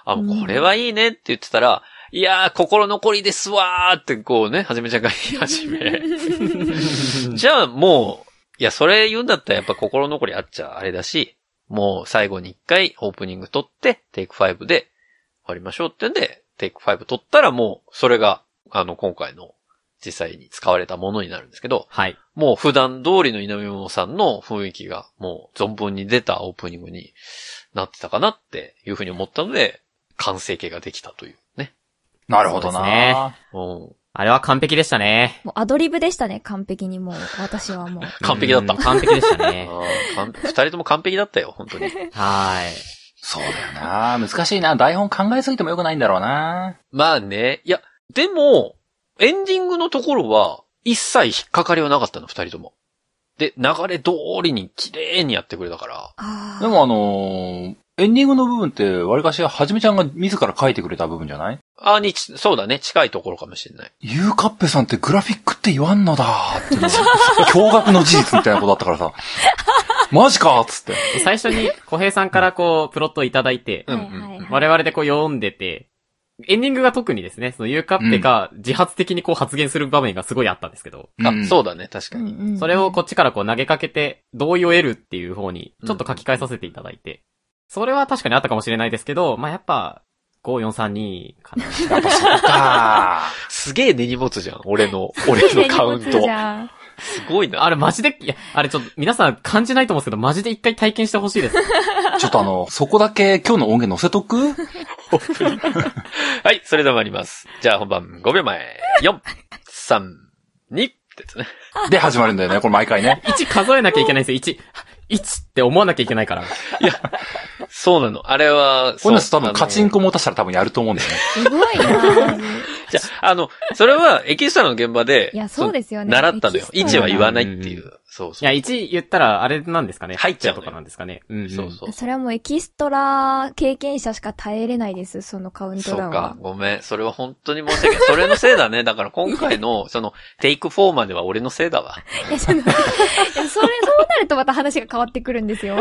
A: あ、もうこれはいいねって言ってたら、いやー、心残りですわーってこうね、はじめちゃんが言い始め。じゃあもう、いや、それ言うんだったらやっぱ心残りあっちゃあれだし、もう最後に一回オープニング撮って、テイク5で終わりましょうってんで、テイク5撮ったらもう、それが、あの、今回の実際に使われたものになるんですけど、
C: はい。
A: もう普段通りの稲見桃さんの雰囲気がもう存分に出たオープニングになってたかなっていうふうに思ったので、完成形ができたというね。
B: なるほど
C: そうですね
B: な。
A: うん。
C: あれは完璧でしたね。
D: もうアドリブでしたね、完璧にもう。私はもう。
A: 完璧だった
C: うん完璧でした
A: あ
C: ね。
A: ー 完二人とも完璧だったよ、本当に。
C: はい。
B: そうだよな。難しいな。台本考えすぎてもよくないんだろうな。
A: まあね。いや、でも、エンディングのところは、一切引っかかりはなかったの、二人とも。で、流れ通りに綺麗にやってくれたから。
B: でもあのーエンディングの部分って、わりかしはじめちゃんが自ら書いてくれた部分じゃない？
A: あーにち、そうだね、近いところかもしれない。
B: ゆうかっぺさんってグラフィックって言わんのだーっていうの 驚愕の事実みたいなことだったからさ。マジかーっつって。
C: 最初に小平さんからこう、プロットをいただいて、我々でこう読んでて、エンディングが特にですね、そのユーカッペが自発的にこう発言する場面がすごいあったんですけど、
A: あ、
B: うん
A: そうだね、確かに。
D: うんうんうん
C: それをこっちからこう投げかけて、同意を得るっていう方に、ちょっと書き換えさせていただいて、それは確かにあったかもしれないですけど、まあ、やっぱ、5432かな。
B: やっぱそうか
A: すげえ根に持つじゃん、俺の、俺のカウントすごいな。
C: あれマジで、いや、あれちょっと皆さん感じないと思うんですけど、マジで一回体験してほしいです。
B: ちょっとあの、そこだけ今日の音源載せとく？
A: はい、それでは参ります。じゃあ本番5秒前。4、3、2ってやつね。
B: で始まるんだよね、これ毎回ね。
C: 1数えなきゃいけないんですよ、1。1って思わなきゃいけないから。
A: そうなの。あれは、
B: ホネスト多分カチンコ持たせたら多分やると思うんだよね。
D: すごいな
A: じゃあ、あの、それはエキストラの現場で、
D: いや、そうですよね。
A: 習ったのよ。
D: エキストラ
A: 1は言わないっていう。そう
C: いや、
A: そう。
C: 1言ったら、あれなんですかね。
A: 入っちゃう
C: とかなんですかね。うん、うん。
A: そうそう。
D: それはもうエキストラ経験者しか耐えれないです、そのカウント
A: そう
D: ダウンは。。
A: かごめん。それは本当に申し訳ない。それのせいだね。だから今回の、その、テイク4までは俺のせいだわ。
D: いや、ちょっと、いやそれ、そうなるとまた話が変わってくるんですよ。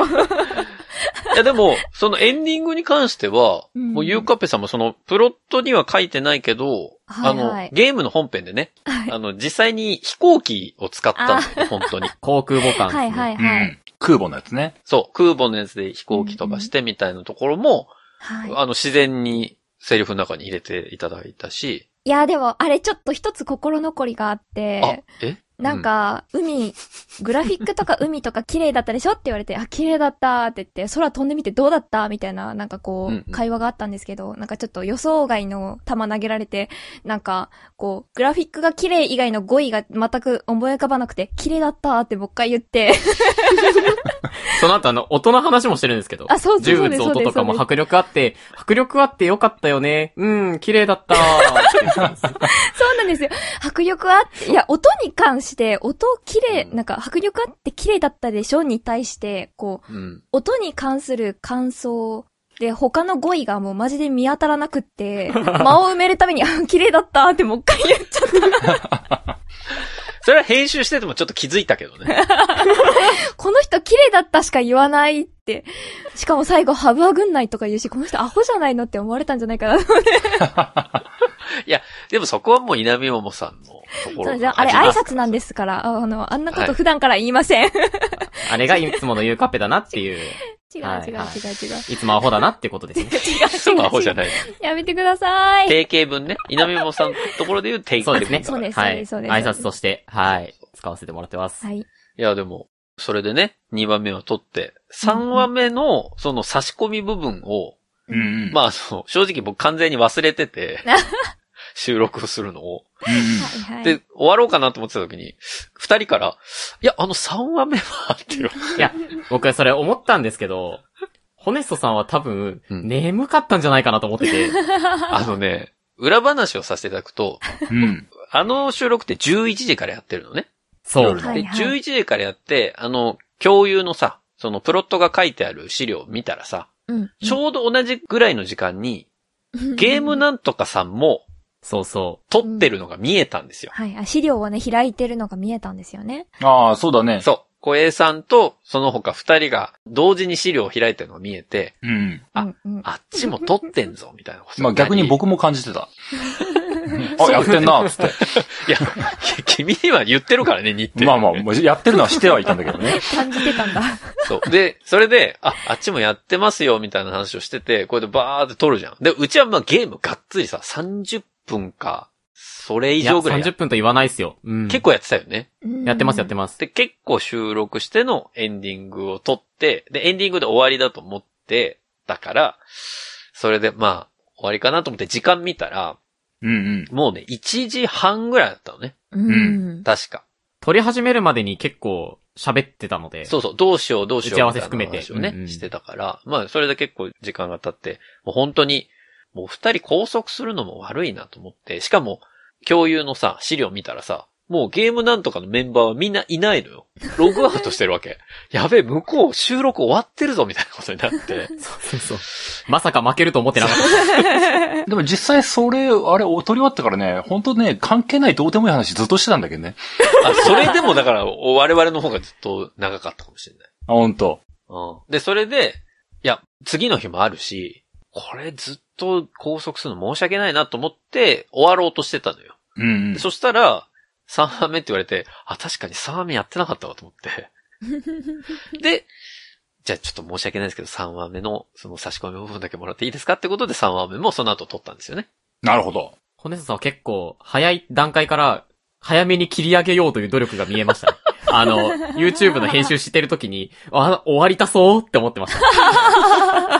A: いやでも、そのエンディングに関しては、
D: うん。
A: もうゆうかっぺさんもその、プロットには書いてないけど、
D: はいはい。
A: あの、ゲームの本編でね、
D: はい。
A: あの、実際に飛行機を使ったんだよね、本当に。
C: 航空母艦、
D: はいはい
B: うん。
D: はい。
B: 空母のやつね。
A: そう、空母のやつで飛行機とかしてみたいなところも、
D: はい。
A: あの、自然にセリフの中に入れていただいたし、
D: いや、でも、あれちょっと一つ心残りがあっ
A: あ
D: て、、
A: え
D: なん、か、海、グラフィックとか海とか綺麗だったでしょって言われて、あ、綺麗だったって言って、空飛んでみてどうだったみたいな、なんかこ
A: うんうん
D: う、会話があったんですけど、なんかちょっと予想外の球投げられて、なんか、こう、グラフィックが綺麗以外の語彙が全く思い浮かばなくて、綺麗だったってもう一回言って、
C: その後あの、音の話もしてるんですけど。
D: あそうそうそうです
C: 銃撃つ音とかも
D: そうです
C: 迫力あって、迫力あってよかったよね。うん、綺麗だったー
D: そうなんですよ。迫力あって、いや、音に関して、音綺麗、
A: うん
D: なんか迫力あって綺麗だったでしょ？に対して、こう、
A: うん。
D: 音に関する感想で、他の語彙がもうマジで見当たらなくって、間を埋めるために、あ、綺麗だったってもう一回言っちゃった。
A: それは編集しててもちょっと気づいたけどね。
D: この人綺麗だったしか言わないって。しかも最後、ハブア軍内とか言うし、この人アホじゃないのって思われたんじゃないかな。
A: でもそこはもう稲見桃さんのところ
D: そうじゃあ、あれ挨拶なんですから、ああの、あんなこと普段から言いません。違う
C: あれがいつものユーカッペだなっていう、
D: 違う違う
C: はい
D: 違う違う。
C: いつもアホだなってことですね。
A: そうアホじゃない。
D: やめてください。
A: 定型文ね。稲見桃さんのところで言う定型文。
C: そうですね。
D: そうです
C: はい。
D: そうです
C: 挨拶として、はい。使わせてもらってます。
D: はい。
A: いや、でも、それでね、2番目を取って、3話目の、その差し込み部分を、
B: うんうん。
A: まあ、正直僕完全に忘れてて、収録をするのを。で、終わろうかなと思ってた時に、二人から、いや、あの3話目は、っていう。
C: いや、僕はそれ思ったんですけど、ホネストさんは多分、
A: うん
C: 眠かったんじゃないかなと思ってて、
A: あのね、裏話をさせていただくと、
B: うん。
A: あの収録って11時からやってるのね。
C: そう
B: 夜。
A: で、
D: はいはい
A: 11時からやって、あの、共有のさ、そのプロットが書いてある資料を見たらさ、
D: うん。
A: ちょうど同じぐらいの時間に、ゲームなんとかさんも
C: そうそ
A: 撮ってるのが見えたんですよ。
D: はい。あ資料をね、開いてるのが見えたんですよね。
B: ああ、そうだね。
A: そう。小江さんとその他二人が同時に資料を開いてるのが見えて、
B: うん。
A: あ
D: うんうん、
A: あっちも撮ってんぞ、みたいなこと。
B: まあ逆に僕も感じてた。あ、やってんな、つって。
A: いや、君には言ってるからね、日程。
B: まあまあ、もうやってるのはしてはいたんだけどね。
D: 感じてたんだ。
A: そう。で、それで、あ、あっちもやってますよ、みたいな話をしてて、これでバーって撮るじゃん。で、うちはまあゲームがっつりさ、30分か、それ
C: う。
A: 以上ぐらいや
C: 30分と言わないっすよ。うん。
A: 結構やってたよね。
C: やってます、やって
D: ま
C: ます。
A: で、結構収録してのエンディングを撮って、で、エンディングで終わりだと思って、だから、それでまあ、終わりかなと思って時間見たら、
B: うんうん。
A: もうね、1時半ぐらいだったのね。
D: す。うん。
A: 確か。
C: 撮り始めるまでに結構喋ってたので。
A: そうそう、どうしようどうしよう。
C: 打ち合わせ含めて
A: をね、
C: うんうん
A: してたから、まあ、それで結構時間が経って、もう本当に、もう二人拘束するのも悪いなと思って、しかも、共有のさ、資料見たらさ、もうゲームなんとかのメンバーはみんないないのよ。ログアウトしてるわけ。やべえ、向こう収録終わってるぞ、みたいなことになって。
C: そうそう。まさか負けると思ってなかった。
B: でも実際それ、あれ、撮り終わってからね、本当ね、関係ないどうでもいい話ずっとしてたんだけどね。
A: あ、それでもだから、我々の方がずっと長かったかもしれない。
B: あ、本当
A: うん。で、それで、いや、次の日もあるし、これずっと拘束するの申し訳ないなと思って終わろうとしてたのよ。
B: うんうん
A: で。そしたら、3話目って言われて、あ、確かに3話目やってなかったわと思って。で、じゃあちょっと申し訳ないですけど、3話目のその差し込み部分だけもらっていいですかってことで3話目もその後撮ったんですよね。
B: なるほど。
C: ホネストさんは結構、早い段階から、早めに切り上げようという努力が見えましたね。あの、YouTube の編集してる時に、あ、終わりたそうって思ってました。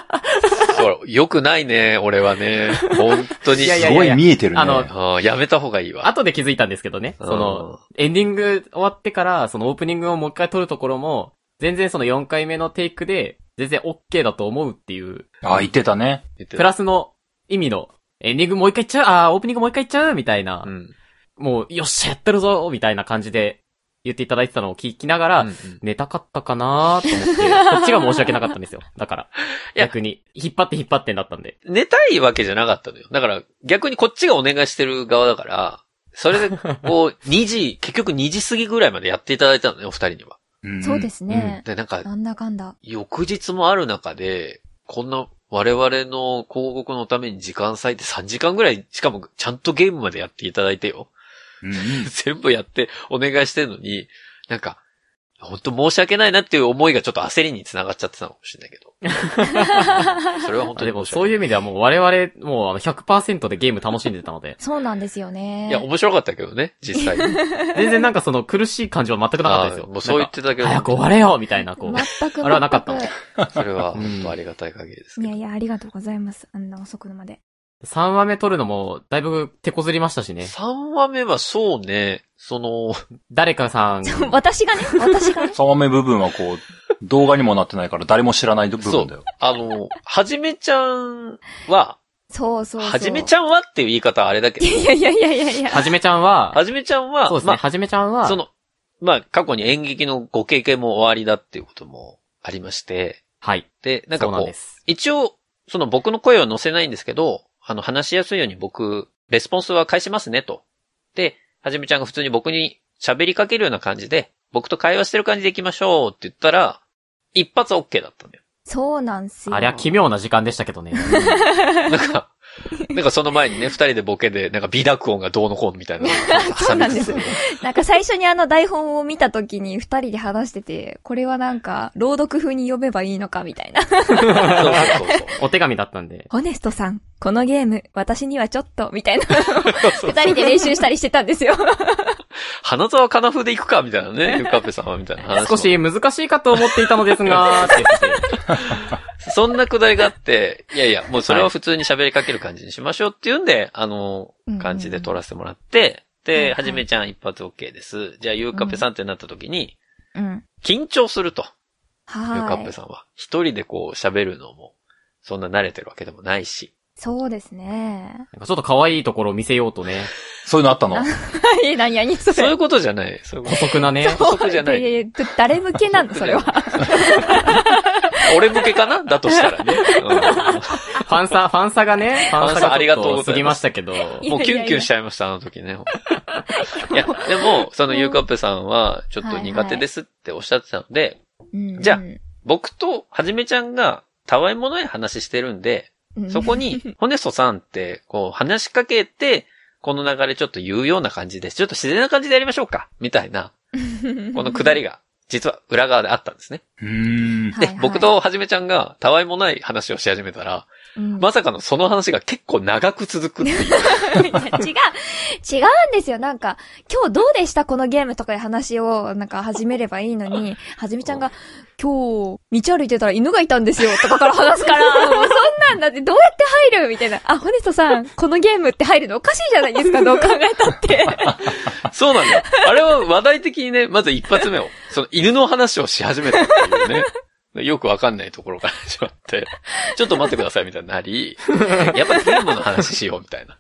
A: ほら、よくないね、俺はね。本当に。
C: いやいや
B: すごい見えてるね。
C: あの
A: やめた方がいいわ。
C: 後で気づいたんですけどね。その、エンディング終わってから、そのオープニングをもう一回撮るところも、全然その4回目のテイクで、全然 OK だと思うっていう、
B: あ、言ってたね。
A: 言ってた
C: プラスの意味の、エンディングもう一回いっちゃうあー、オープニングもう一回いっちゃうみたいな、
A: うん。
C: もう、よっしゃ、やってるぞみたいな感じで言っていただいてたのを聞きながら、
A: うんうん
C: 寝たかったかなと思って、こっちが申し訳なかったんですよ。だから。逆に、引っ張って引っ張ってんだったんで。
A: 寝たいわけじゃなかったのよ。だから、逆にこっちがお願いしてる側だから、それで、こう、2時、結局2時過ぎぐらいまでやっていただいたのね、お二人には。
B: うん
D: そうですね。
A: で、なんか、
D: なんだかんだ。
A: 翌日もある中で、こんな我々の広告のために時間割いて3時間ぐらい、しかもちゃんとゲームまでやっていただいてよ。
B: うんうん。
A: 全部やってお願いしてるのに、なんか、本当申し訳ないなっていう思いがちょっと焦りにつながっちゃってたのかもしれないけど。それは本当に
C: でも。そういう意味ではもう我々、もうあの100%でゲーム楽しんでたので、
D: そうなんですよね。
A: いや、面白かったけどね、実際。
C: 全然なんかその苦しい感じは全くなかったですよ。
A: もうそう言ってたけど
C: 早く終われよみたいな、こう。
D: 全く
C: あれはなかったの
D: 全
A: それは本当ありがたい限りですけど。
D: くいやいや、ありがとうございます。あんな遅くのまで。
C: 3話目撮るのも、だいぶ手こずりましたしね。
A: 3話目はそうね、その、
C: 誰かさん、
D: 私がね、私がね？
B: 3話目部分はこう、動画にもなってないから誰も知らない部分だよ。
A: あの、はじめちゃんは、
D: そうそうそう。
A: はじめちゃんはっていう言い方はあれだけど、
D: いやいやいやいやいや。
C: はじめちゃんは、
A: はじめちゃんは、
C: そうですね、
A: まあ、
C: はじめちゃんは、
A: その、まあ、過去に演劇のご経験も終わりだっていうこともありまして、
C: はい。
A: で、なんかこう、
C: です。
A: 一応、その僕の声は載せないんですけど、あの、話しやすいように僕、レスポンスは返しますねと。で、はじめちゃんが普通に僕に喋りかけるような感じで、僕と会話してる感じで行きましょうって言ったら、一発 OK だったんだよ。
D: そうなんすよ。
C: ありゃ奇妙な時間でしたけどね。
A: なんか、なんかその前にね、二人でボケで、なんか美濁音がどうのこうのみたいな。
D: そうなんなんか最初にあの台本を見た時に二人で話してて、これはなんか、朗読風に読めばいいのかみたいな。
A: そうそうそう。
C: お手紙だったんで。
D: ホネストさん、このゲーム、私にはちょっと、みたいな。二人で練習したりしてたんですよ。
A: 花沢かな風で行くかみたいなね、ゆかぺさんはみたいな話も。
C: 少し難しいかと思っていたのですが、って言ってて。
A: そんなくだりがあって、いやいや、もうそれは普通に喋りかける感じにしましょうっていうんで、あの感じで撮らせてもらって、
D: はい
A: で、
D: は
A: はいじめちゃん一発 OK です。じゃあ、ゆうかぺさんってなった時に、
D: うん。
A: 緊張すると。ゆうか
D: はい。
A: ぺさんは。一人でこう喋るのも、そんな慣れてるわけでもないし。
D: そうですね。
C: なんかちょっと可愛いところを見せようとね、
B: そういうのあったの？
D: はい、何？々それ。
A: そういうことじゃない。そういうこ
C: 補足なね、
A: 補足じゃない
D: やいやいや誰向けなのそれは。
A: と俺向けかな？だとしたらね。
C: ファンサ、ファンサがね、ファンサ
A: ファンサありが
C: が
A: とうございま
C: したけど、
A: うんもうキュンキュンしちゃいました、あの時ね。いや、でも、そのゆうかぺさんは、ちょっと苦手ですっておっしゃってたので、
D: うん
A: じゃあ僕とはじめちゃんが、たわいもない話してるんで、
D: うん。
A: そこに、ホネストさんって、こう、話しかけて、この流れちょっと言うような感じで、ちょっと自然な感じでやりましょうか、みたいな、このくだりが、実は裏側であったんですね。で、
D: はいはい
A: 僕とはじめちゃんが、たわいもない話をし始めたら、
D: うん
A: まさかのその話が結構長く続く
D: 違う、違うんですよ。なんか、今日どうでしたこのゲームとかいう話を、なんか始めればいいのに、はじめちゃんが、今日、道歩いてたら犬がいたんですよ、とかから話すから、もうそんなんだってどうやって入るみたいな。あ、ホネストさん、このゲームって入るのおかしいじゃないですか、どう考えたって。
A: そうなんだよ。あれは話題的にね、まず一発目を、その犬の話をし始めたっていうね。よくわかんないところから始まって、ちょっと待ってくださいみたいになり、やっぱゲームの話しようみたいな。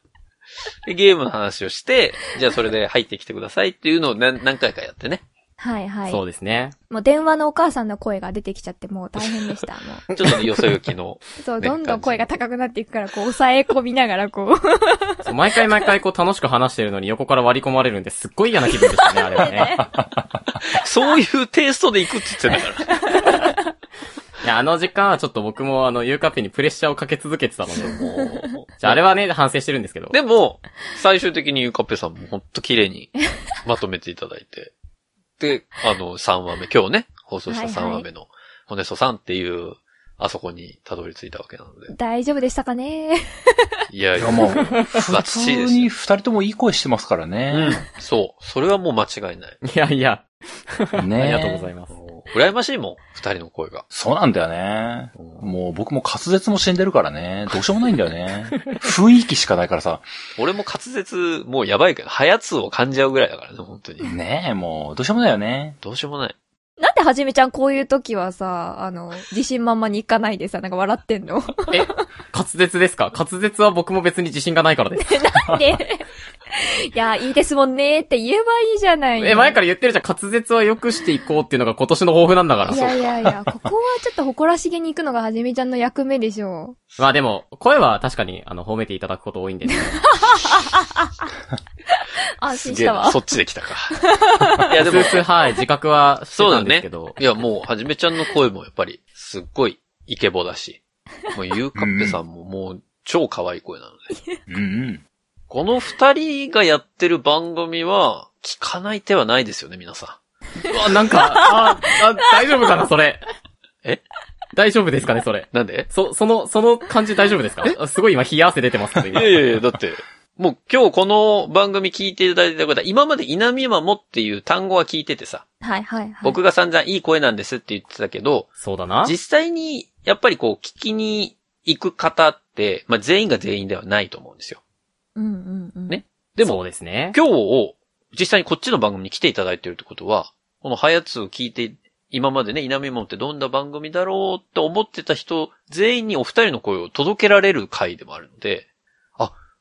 A: でゲームの話をして、じゃあそれで入ってきてくださいっていうのを何何回かやってね。
D: はいはい。
C: そうですね。
D: もう電話のお母さんの声が出てきちゃって、もう大変でした。もう。
A: ちょっとねよそ行きの。
D: そう、
A: ね
D: どんどん声が高くなっていくから、こう、抑え込みながら、こう。
C: そう毎回毎回こう楽しく話してるのに横から割り込まれるんで、すっごい嫌な気分でしたね、あれはね。
A: そういうテイストで行くって言ってたから。
C: いや、あの時間はちょっと僕もあの、ユーカッペにプレッシャーをかけ続けてたので、もう、じゃああれはね、反省してるんですけど。
A: でも、最終的にゆうかっぺさんもほんと綺麗にまとめていただいて。で、あの、3話目、今日ね、放送した3話目の、ホネソさんっていう、あそこにたどり着いたわけなので。
D: 大丈夫でしたかね？
A: いやいや、
B: もう、
A: バ
B: 普通
A: ですよ
B: に二人ともいい声してますから
A: う
B: ね
A: ん。。そう。それはもう間違いない。
C: いやいや、
B: ね
C: ありがとうございます。
A: 羨ましいもん、二人の声が。
B: そうなんだよね。
A: うん
B: もう僕も滑舌も死んでるからね。どうしようもないんだよね。雰囲気しかないからさ。
A: 俺も滑舌、もうやばいけど、はやつを感じ合うぐらいだからね、本当に。
B: ねえ、もう、どうしようもないよね。
A: どうしようもない。
D: なんではじめちゃんこういう時はさ、あの、自信満々に行かないでさ、なんか笑ってんの？
C: え、滑舌ですか？滑舌は僕も別に自信がないからです。
D: で、いや、いいですもんねって言えばいいじゃない。
C: え、前から言ってるじゃん、滑舌は良くしていこうっていうのが今年の抱負なんだから。
D: いやいやいや、ここはちょっと誇らしげに行くのがはじめちゃんの役目でしょ
C: まあでも、声は確かに、あの、褒めていただくこと多いんですけど。
D: 安心したわ。
A: そっちで来たか。いや、でも
C: はい、自覚はしてた
A: そうだね
C: んですけど。。
A: いや、もう、はじめちゃんの声もやっぱり、すっごいイケボだし、もう、ゆうかっぺさんももう、超可愛い声なので。
B: うんうん。
A: この二人がやってる番組は、聞かない手はないですよね、皆さ
C: うわ、なんか、あ、あ、大丈夫かな、それ。
A: え？
C: 大丈夫ですかね、それ。
A: ん。なんで？
C: そ、その、その感じ大丈夫ですか？あすごい今冷や汗出てますけど、今
A: いやいやいや、だって、もう今日この番組聞いていただいた方、今まで稲見まもっていう単語は聞いててさ、
D: はいはいはい。
A: 僕が散々いい声なんですって言ってたけど、
C: そうだな。
A: 実際に、やっぱりこう、聞きに行く方って、まあ、全員が全員ではないと思うんですよ。
D: うんうんうん。
A: ねでも
C: そう、ですね。
A: 今日、実際にこっちの番組に来ていただいてるってことは、このハヤツを聞いて、今までね、稲見もんってどんな番組だろうって思ってた人、全員にお二人の声を届けられる回でもあるので、あ、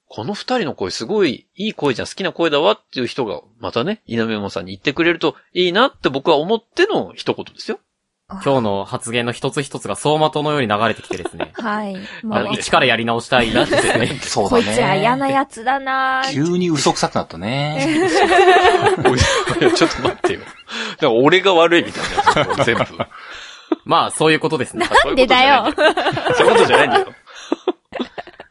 A: この二人の声すごいいい声じゃん、好きな声だわっていう人が、またね、稲見もんさんに言ってくれるといいなって僕は思っての一言ですよ。
C: 今日の発言の一つ一つが走馬灯のように流れてきてですね。
D: はい。
C: あ
D: まあ
C: の、一からやり直したいですね。
B: そうだね。
D: こいつら嫌なやつだなぁ
B: 急に嘘くさくなったね。
A: ちょっと待ってよ。だから俺が悪いみたいなやつ、全部。
C: まあ、そういうことですね。
D: なんでだよ。
A: そういうことじゃないんだよ。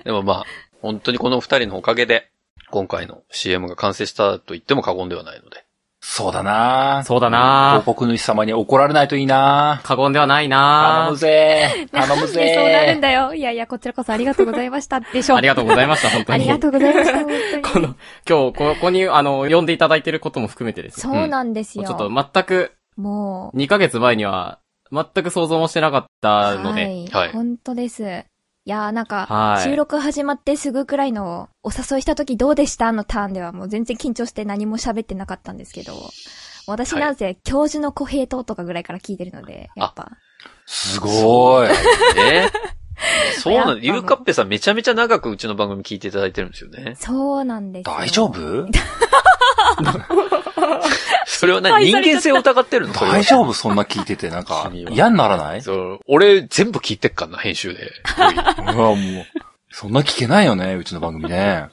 A: でもまあ、本当にこの二人のおかげで、今回の CM が完成したと言っても過言ではないので。
B: そうだな
C: そうだな
B: 広告主様に怒られないといいな
C: 過言ではない
B: 頼
C: な
B: むぜ頼む
D: なんでそうなるん
B: ぜ
D: だよ。いやいや、こちらこそありがとうございましたでしょ。
C: ありがとうございました、本当に。
D: ありがとうございました、本当に。
C: この、今日、ここに、あの、呼んでいただいてることも含めてですね。
D: そうなんですよ。
C: ちょっと全く、
D: もう。
C: 2ヶ月前には、全く想像もしてなかったので、
D: はい。
A: はい
D: 本当です。いやーなんか、
C: はい
D: 収録始まってすぐくらいのお誘いした時どうでしたのターンではもう全然緊張して何も喋ってなかったんですけど、私なんせ教授の小平等とかぐらいから聞いてるので、やっぱ。
B: すごい。
A: ね。そうなんゆうかっぺさんめちゃめちゃ長くうちの番組聞いていただいてるんですよね。
D: そうなんですよ。
B: 大丈夫？
A: それは何？人間性を疑ってるの？
B: 大丈夫？そんな聞いてて、なんか嫌にならない？
A: そう。俺全部聞いてっからな、編集で。
B: うわ、もう、そんな聞けないよね、うちの番組ね。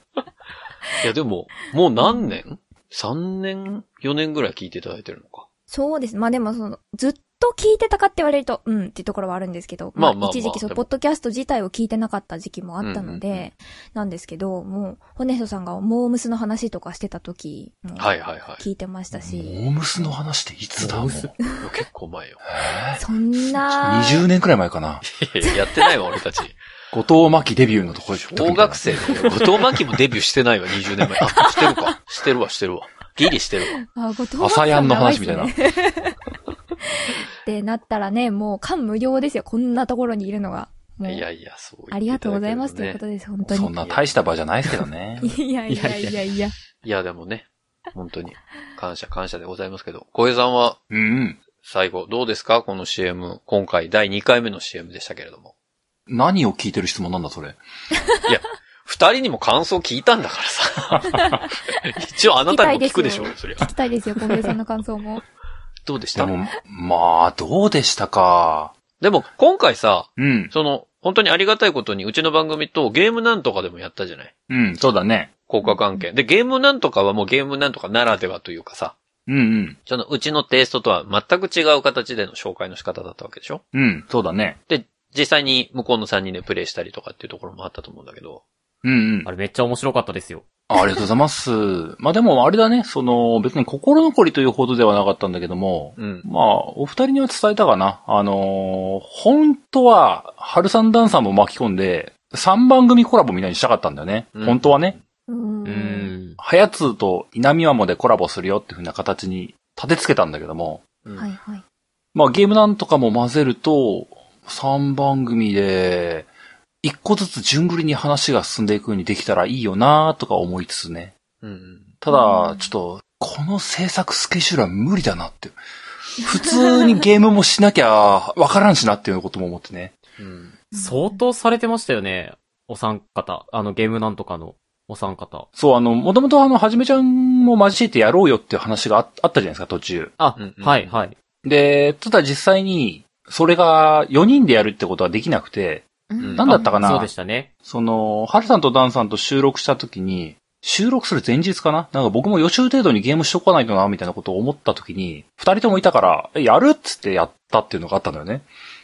A: いやでも、もう何年 ?3 年 ?4 年ぐらい聞いていただいてるのか。
D: そうです。まあでもその、ずっと聞いてたかって言われると、うんっていうところはあるんですけど、
A: まあまあまあ
D: 一時期そう、ポッドキャスト自体を聞いてなかった時期もあったの
A: うんうんうん
D: で、なんですけど、もう、ホネストさんがモームスの話とかしてた時、もう
A: はいはいはい。
D: 聞いてましたし、
B: モームスの話っていつだ？
A: 結構前よ。
D: そんな、
B: 20年くらい前かな？
A: いやいややってないわ、俺たち。
B: 後藤真希デビューのところでしょ
A: 大学生で、後藤真希もデビューしてないわ、20年前。あ、してるか。してるわ、してるわ。ギリしてるわ。
D: あ、後藤
B: 朝やんの話みたいな。
D: ってなったらね、もう感無量ですよ。こんなところにいるのが。もう
A: いやいや、そう
D: ありがとうございますということです、本当に。
B: そんな大した場じゃないですけどね。
D: いやいやいやいや。
A: いや、でもね、本当に、感謝感謝でございますけど、小江さんは、
B: うんうん。
A: 最後、どうですか？この CM。今回、第2回目の CM でしたけれども。
B: 何を聞いてる質問なんだ、それ？
A: いや、二人にも感想聞いたんだからさ。一応あなたにも聞くでしょう、そりゃ。
D: 聞きたいですよ、小平さんの感想も。
A: どうでした？
B: でも、まあ、どうでしたか？
A: でも、今回さ、
B: うん。
A: その、本当にありがたいことに、うちの番組とゲームなんとかでもやったじゃない？
B: うん、そうだね。
A: 効果関係。で、ゲームなんとかはもうゲームなんとかならではというかさ、
B: うんうん。
A: そのうちのテイストとは全く違う形での紹介の仕方だったわけでしょ？
B: うん、そうだね。
A: で、実際に向こうの3人でプレイしたりとかっていうところもあったと思うんだけど、
B: うんうん
C: あ。れめっちゃ面白かったですよ。
B: ありがとうございます。まあでもあれだね、その別に心残りというほどではなかったんだけども、
A: うん。
B: まあお二人には伝えたかな。あのー本当は、春さんダンさんも巻き込んで、3番組コラボみたいにしたかったんだよね。
A: うん
B: 本当はね。
D: うー。
C: うんん。
B: はやつと稲見マモでコラボするよっていう風な形に立てつけたんだけども、
A: うん
D: はいはい。
B: まあゲームなんとかも混ぜると、3番組で、一個ずつ順繰りに話が進んでいくようにできたらいいよなとか思いつつね。
A: うん。
B: ただ、ちょっと、この制作スケジュールは無理だなって。普通にゲームもしなきゃわからんしなっていうことも思ってね。
A: うん。
C: 相当されてましたよね。お三方。あの、ゲームなんとかのお三方。
B: そう、あの、もともとあの、はじめちゃんも交えてやろうよっていう話がああったじゃないですか、途中。
C: あ、
A: うんうん
C: はい、はい。
B: で、ただ実際に、それが4人でやるってことはできなくて、
D: うん
B: なんだったかな？
C: そうでしたね。
B: その、ハルさんとダンさんと収録した時に、収録する前日かな？なんか僕も予習程度にゲームしとかないとな、みたいなことを思った時に、二人ともいたから、え、やるっつってやったっていうのがあったのよね。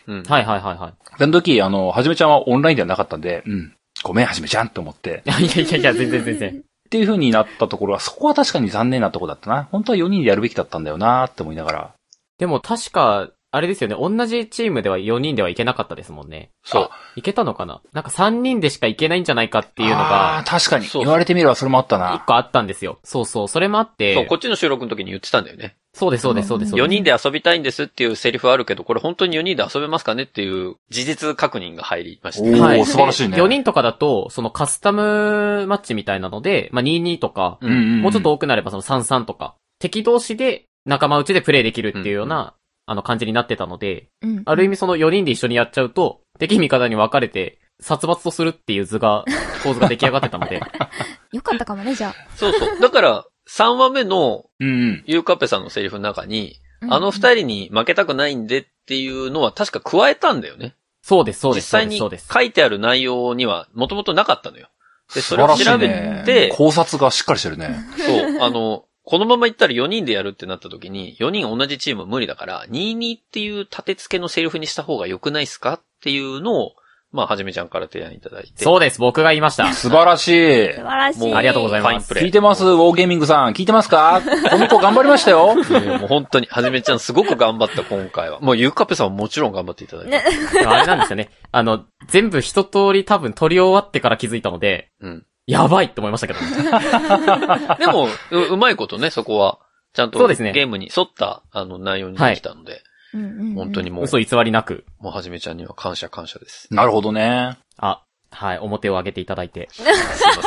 A: うん。
C: はい、はい、はい、はい。
B: その時、あの、はじめちゃんはオンラインではなかったんで、うん、ごめん、はじめちゃんって思って。
C: い やいやいやいや、全然全然。
B: っていう風になったところは、そこは確かに残念なとこだったな。本当は4人でやるべきだったんだよなって思いながら。
C: でも確か、あれですよね、同じチームでは4人ではいけなかったですもんね。
A: そう。
C: いけたのかな？なんか3人でしかいけないんじゃないかっていうのが、
B: 確かに。
A: そう
B: 言われてみればそれもあった
C: 1
B: な。
C: 個あったんですよ。そうそう、それもあって、
A: そう、こっちの収録の時に言ってたんだよね。
C: そうです、そうです、そうです。
A: 4人で遊びたいんですっていうセリフあるけど、これ本当に4人で遊べますかねっていう事実確認が入りました。
B: おー
C: はい。
B: 素晴らしいね
C: 4人とかだと、そのカスタムマッチみたいなので、まあ、22とか、
A: うん
B: ん
C: もうちょっと多くなればその33とか、敵同士で仲間内でプレイできるっていうような、あの感じになってたので、
D: うん
C: ある意味その4人で一緒にやっちゃうと、敵味方に分かれて、殺伐とするっていう図が、構図が出来上がってたので、
D: よかったかもね、じゃ
A: そうそう。だから、3話目の
B: うんうん。
A: ユーカッペさんのセリフの中に、
D: あ。
A: あの二人に負けたくないんでっていうのは確か加えたんだよね。
C: そうです、そうです、そうです、
A: 実際に。書いてある内容にはもともとなかったのよ。で、それ
B: 素晴らしい
A: を調べ
B: ね
A: て、
B: 考察がしっかりしてるね。
A: そう、あの、このまま行ったら4人でやるってなった時に、4人同じチーム無理だから、22っていう立て付けのセリフにした方が良くないっすかっていうのを、まあ、はじめちゃんから提案いただいて。
C: そうです、僕が言いました。
B: 素晴らしい。
D: 素晴らしい。
A: もう
C: ありがとうございます。
B: 聞いてますウォーゲーミングさん。聞いてますか？この子頑張りましたよ。
A: もう本当に、はじめちゃんすごく頑張った今回は。もうゆうかっぺさんももちろん頑張っていただいて。
D: ね
C: あれなんですよね。あの、全部一通り多分撮り終わってから気づいたので、
A: うん。
C: やばいって思いましたけど。
A: でも、う、うまいことね、そこは。ちゃんと
C: そうですね
A: ゲームに沿った、あの、内容にできたので、
D: うんうんうん
A: 本当にもう、
C: 嘘偽りなく。
A: もうはじめちゃんには感謝感謝です。
B: なるほどね。
C: あ、はい、表を上げていただいて。
A: すいません。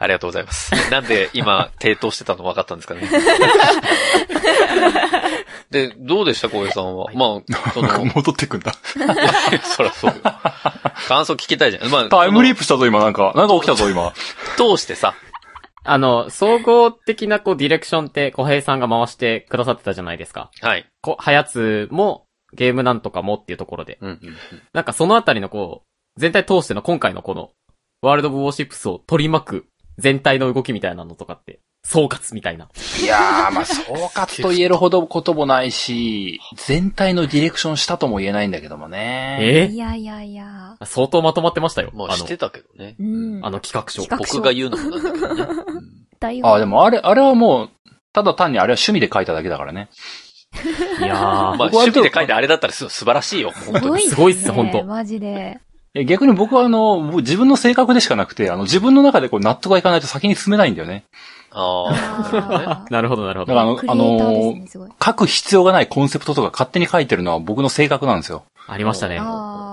A: ありがとうございます。なんで今、低騰してたの分かったんですかね？で、どうでした、小江さんは？まあ、その、
B: 戻ってくんだ。
A: そらそうよ。感想聞きたいじゃん。まあ、
B: タイムリー
A: プ
B: プしたぞ、今。なんか、なんか起きたぞ、今。
A: 通してさ、
C: あの、総合的なこうディレクションって小平さんが回してくださってたじゃないですか。
A: はい。
C: こはやつも、ゲームなんとかもっていうところで。
A: うんうんうん。
C: なんかそのあたりのこう、全体通しての今回のこの、ワールド・オブ・ウォーシップスを取り巻く全体の動きみたいなのとかって、総括みたいな。
B: いやー、まあ、総括と言えるほどこともないし、全体のディレクションしたとも言えないんだけどもね。
C: え？
D: いやいやいや。
C: 相当まとまってましたよ。
A: まあ、してたけどね。
D: うん。
C: あの企画書。
D: 企画書
A: 僕が言うのもなんだけどね。うん
D: 大
B: あ、でもあれ、あれはもう、ただ単にあれは趣味で書いただけだからね。
C: いやー、
A: まあ、趣味で書いてあれだったらす素晴らしいよ。本当に。
C: すごいっす本当
D: マジで。
B: 逆に僕はあの、もう自分の性格でしかなくて、あの、自分の中でこう納得がいかないと先に進めないんだよね。
A: ああ、なるほど
C: なるほど、なるほ
B: だからあ
C: ど。
B: の、
D: ね。
B: 書く必要がないコンセプトとか勝手に書いてるのは僕の性格なんですよ。
C: ありましたね。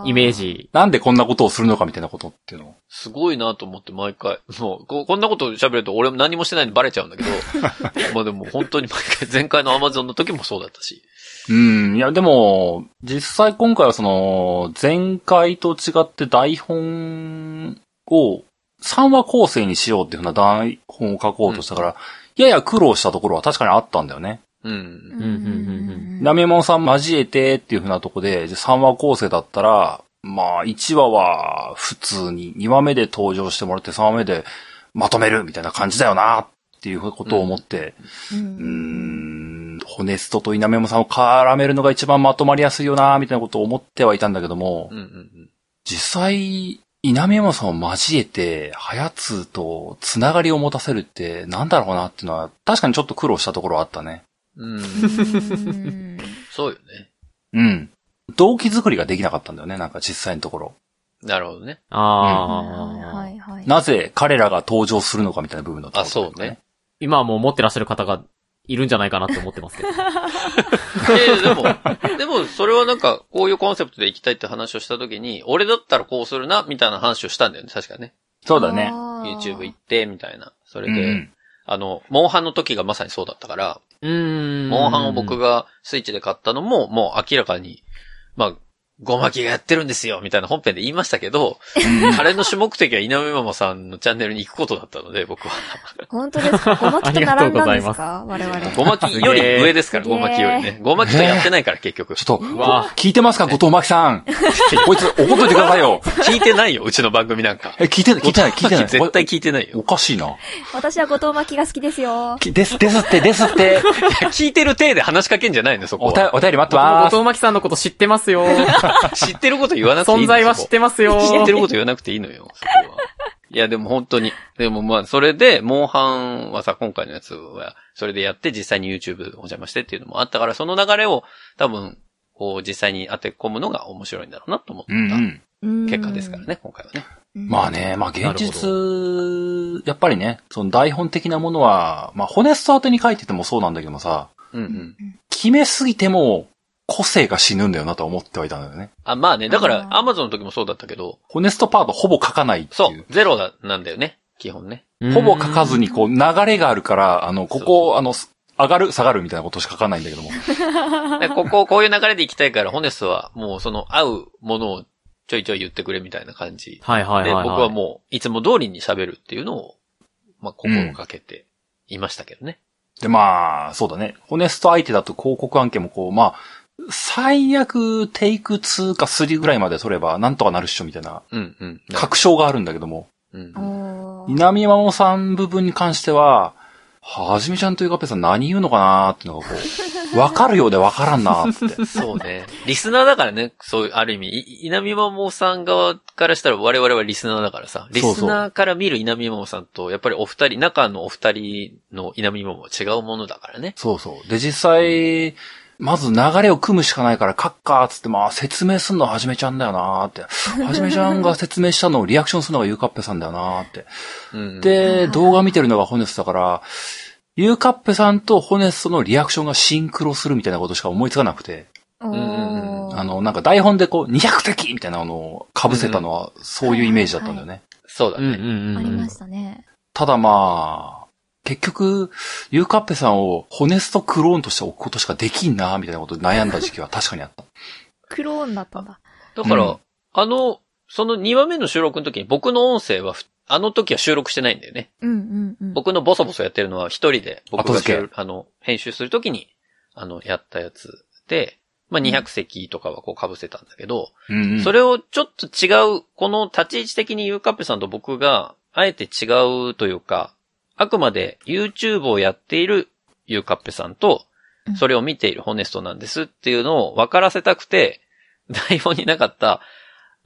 C: イメージ。
B: なんでこんなことをするのかみたいなことっていうのを。
A: すごいなと思って毎回。もう、ここんなこと喋ると俺も何もしてないのバレちゃうんだけど。まあでも本当に毎回、前回のアマゾンの時もそうだったし。
B: うん、いやでも、実際今回はその、前回と違って台本を3話構成にしようっていうふうな台本を書こうとしたから、やや苦労したところは確かにあったんだよね。
A: うん。
C: うんうんうん
B: ナメモンさん交えてっていうふうなとこで、じゃあ3話構成だったら、まあ1話は普通に、2話目で登場してもらって3話目でまとめるみたいな感じだよなっていうことを思って、
D: う
B: うーん、ホネストとイナメモさんを絡めるのが一番まとまりやすいよなみたいなことを思ってはいたんだけども、
A: うんうんうん。
B: 実際、イナメモさんを交えて、ハヤツとつながりを持たせるってなんだろうなっていうのは、確かにちょっと苦労したところはあったね。
A: うん。
D: う ん
A: そうよね。
B: うん。動機作りができなかったんだよね、なんか実際のところ。
A: なるほどね。
C: あ
D: は
C: あ、
D: いはい。
B: なぜ彼らが登場するのかみたいな部分だった、
A: あそうね。
C: 今はもう持ってらっしゃる方がいるんじゃないかなって思ってますけど。
A: でも、でも、それはなんか、こういうコンセプトで行きたいって話をしたときに、俺だったらこうするな、みたいな話をしたんだよね、確かね。
B: そうだね。
A: YouTube 行って、みたいな。それで、
B: うんうん。
A: あの、モンハンの時がまさにそうだったから、
C: うーん。
A: モンハンを僕がスイッチで買ったのも、もう明らかに、まあ、ゴマキがやってるんですよ、みたいな本編で言いましたけど、あれの主目的は稲見ママさんのチャンネルに行くことだったので、僕は。
D: 本当ですか？ごまきと並んだんですか？我々。
A: ゴマキより上ですから、
D: すげー
A: ゴマキよりね。ゴマキとやってないから、結局。
B: ちょっと、
C: うわ
B: 聞いてますか？後藤真希さん。こいつ怒っといてくださいよ。
A: 聞いてないよ、うちの番組なんか。
B: え、聞いてない、聞いてない、聞いてない。
A: 絶対聞いてない
B: お
A: よ。
B: かしいな。
D: 私は後藤巻きが好きですよ。
B: きです、ですって、ですって。
A: 聞いてる体で話しかけんじゃないの、そこ
B: おた
A: は。
B: お便り待ってます。
C: 後藤真希さんのこと知ってますよ。
A: 知ってること言わなくていいの
C: 存在は知ってますよ。
A: 知ってること言わなくていいのよ、そこは。いや、でも本当に。でもまあ、それで、モンハンはさ、今回のやつは、それでやって実際に YouTube お邪魔してっていうのもあったから、その流れを多分、こう、実際に当て込むのが面白いんだろうなと思った
B: うんうん。
D: うん
A: 結果ですから。ね、今回はね。
B: まあね、まあ現
C: な
B: 実、やっぱりね、その台本的なものは、まあホネスト宛てに書いててもそうなんだけどもさ、
A: うんうん。
B: 決めすぎても個性が死ぬんだよなとは思ってはいたんだよね。
A: あ、まあね、だから、
D: あー
A: Amazon の時もそうだったけど、
B: ホネストパートほぼ書かないっていう
A: そう。、ゼロだなんだよね、基本ね。
B: ほぼ書かずにこう流れがあるから、あの、ここ、あの、上がる、下がるみたいなことしか書かないんだけども。
A: で ここ、こういう流れで行きたいから、ホネストはもうその合うものをちょいちょい言ってくれみたいな感じ。
C: はいはいはい、
A: で、
C: はい。
A: 僕はもう、いつも通りに喋るっていうのを、まあ、心がけていましたけどね。
B: で、まあ、そうだね。ホネスト相手だと広告案件もこう、まあ、最悪テイク2か3ぐらいまで取ればなんとかなるっしょみたいな
A: うん、うん。
B: 確証があるんだけども、
A: うん。
D: おー
B: 稲見マモさん部分に関しては、はじめちゃんというかぺさん何言うのかなーってのがこう、わかるようでわからんなーって。
A: そうね。リスナーだからね、そういう、ある意味、い稲見マモさん側からしたら我々はリスナーだからさ、リ
B: そうそう
A: スナーから見る稲見マモさんと、やっぱりお二人、中のお二人の稲見マモは違うものだからね。
B: そうそう。で、実際、まず流れを組むしかないから、カッカーっつって、まあ、説明すんのはじめちゃんだよなーって。はじめちゃんが説明したのをリアクションするのがゆうかっぺさんだよなーって。
A: うん。
B: で、動画見てるのがホネストだから、ゆうかっぺさんとホネストのリアクションがシンクロするみたいなことしか思いつかなくて、あの、なんか台本でこう、200敵みたいなのを被せたのは、そういうイメージだったんだよね。
A: そうだね。
C: うんうん。
D: ありましたね。
B: ただまあ、結局、ゆうかっぺさんをホネストクローンとして置くことしかできんな、みたいなことで悩んだ時期は確かにあった。
D: クローンだったんだ。
A: だから、
B: うん
A: あの、その2話目の収録の時に僕の音声はふ、あの時は収録してないんだよね。
D: うんうんうん。
A: 僕のボソボソやってるのは一人で、僕が
B: 後付け
A: 収あの、編集するときに、あの、やったやつで、まあ、200席とかはこう被せたんだけど、
B: うんうん
A: それをちょっと違う、この立ち位置的にユーカップさんと僕が、あえて違うというか、あくまで YouTube をやっているユーカッペさんと
D: う、ん
A: それを見ているホネストなんですっていうのを分からせたくて、台本になかった、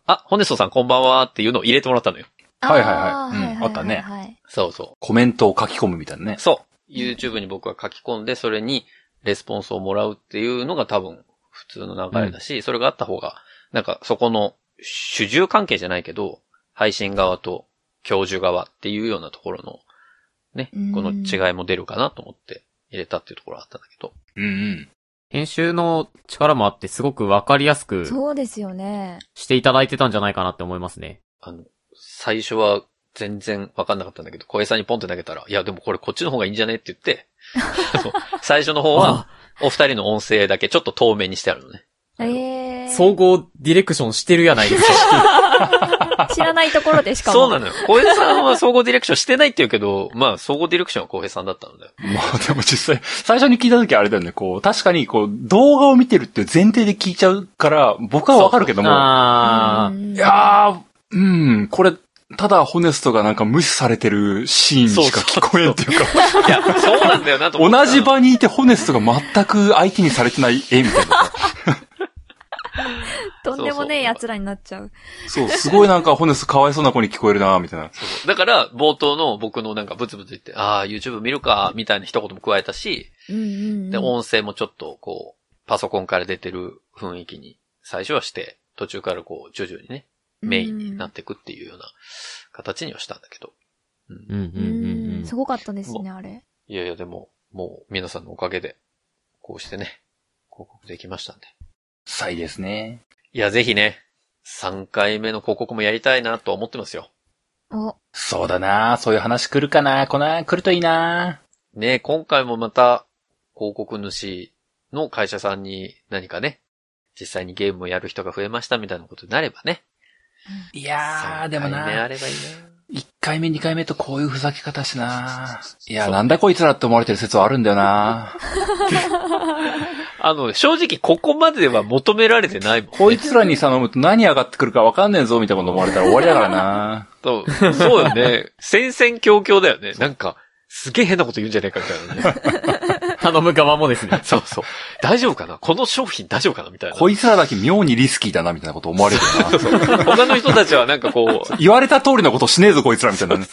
A: あ、ホネストさんこんばんはっていうのを入れてもらったのよ。
B: はいはいはいうんあったね
D: はい
A: そうそう。
B: コメントを書き込むみたいなね。
A: そう。YouTube に僕が書き込んで、それにレスポンスをもらうっていうのが多分普通の流れだし、それがあった方が、なんかそこの主従関係じゃないけど、配信側と教授側っていうようなところの、ね
D: うん、
A: この違いも出るかなと思って入れたっていうところがあったんだけど。
B: うんうん。
C: 編集の力もあってすごくわかりやすく
D: そうですよね。
C: していただいてたんじゃないかなって思いますね。
A: あの、最初は全然わかんなかったんだけど、小江さんにポンって投げたら、いやでもこれこっちの方がいいんじゃねって言って、最初の方は、お二人の音声だけちょっと透明にしてあるのね。
D: ええ
C: 総合ディレクションしてるやないですか。
D: 知らないところでしかも。
A: そうなのよ。小江さんは総合ディレクションしてないって言うけど、まあ、総合ディレクションは小江さんだったのだよ。
B: まあでも実際、最初に聞いた時あれだよね、こう、確かにこう、動画を見てるっていう前提で聞いちゃうから、僕はわかるけども、
C: あー。
D: うん
B: いやー、うん、これ、ただホネストがなんか無視されてるシーンしか聞こえんっていうか、
A: いや、そうなんだよなと思
B: 同じ場にいてホネストが全く相手にされてない絵みたいなさ。
D: とんでもねえ奴らになっちゃう。
B: そう、すごいなんかホネストかわいそうな子に聞こえるなみたいな。
A: そうだから、冒頭の僕のなんかブツブツ言って、ああ、YouTube 見るか、みたいな一言も加えたし、
D: うんうんうん。
A: で、音声もちょっと、こう、パソコンから出てる雰囲気に、最初はして、途中からこう、徐々にね、メインになっていくっていうような形にはしたんだけど。
C: うんうんうん
D: う
C: うん
D: ん。すごかったですね、あれ。
A: いやいや、でも、もう、皆さんのおかげで、こうしてね、広告できましたんで。
B: さいですね。
A: いや、ぜひね、3回目の広告もやりたいなと思ってますよ。
D: お、
B: そうだなそういう話来るかな来な、来るといいな
A: ね今回もまた、広告主の会社さんに何かね、実際にゲームをやる人が増えましたみたいなことになればね。
B: いやー、でも
A: 3回目あ
B: な、
A: ればいいな。
B: 1回目2回目とこういうふざけ方しな。いや、なんだこいつらって思われてる説はあるんだよな。
A: あの、正直ここまでは求められてないもん、ね。
B: こいつらに頼むと何上がってくるかわかんねえぞみたいなこと思われたら終わりだからな。
A: そう、そうよね。戦々恐々だよね。なんか、すげえ変なこと言うんじゃねえかみたいなね。
C: 頼む側もですね。
A: そうそう。大丈夫かな？この商品大丈夫かな？みたいな。
B: こいつらだけ妙にリスキーだなみたいなこと思われるよな。
A: 他の人たちはなんかこう、
B: 言われた通りのことしねえぞこいつらみたいなね。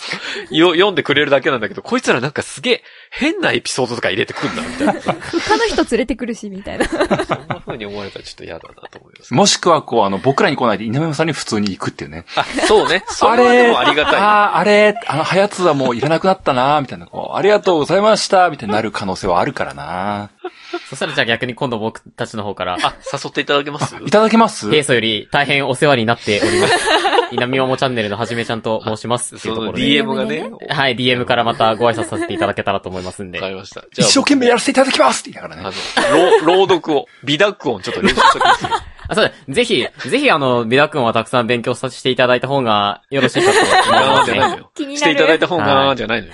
A: よ読んでくれるだけなんだけど、こいつらなんかすげえ変なエピソードとか入れてくんな、みたいな。そん
D: 他の人連れてくるし、みたいな。
A: な風に思われたらちょっと嫌だなと思います。
B: もしくはこう、あの、僕らに来ないで稲山さんに普通に行くっていうね。
A: あ、そうね。それありがたい。
B: ああ、あれ、あの、はやつはもういらなくなったな、みたいな、こう、ありがとうございました、みたいになる可能性はあるからな。
C: そしたらじゃあ逆に今度僕たちの方から、
A: あ、誘っていただけます？
B: いただけます？
C: 平素より大変お世話になっております。稲見ももチャンネルのはじめちゃんと申します。ってい
A: そうの
C: ところで。
A: DM がね。
C: はい、DM からまたご挨拶させていただけたらと思いますんで
A: わか。りました。じゃあ、
B: 一生懸命やらせていただきますって言いながら
A: あ
B: ね。
A: の、朗朗読を、美濁音ちょっと練習しときます。
C: あ、そうだ。ぜひ、ぜひあの、美田君はたくさん勉強させていただいた方がよろしいかと思い
A: あー
C: ますね。
D: 気になる
A: していただいた方が、じゃないのよ。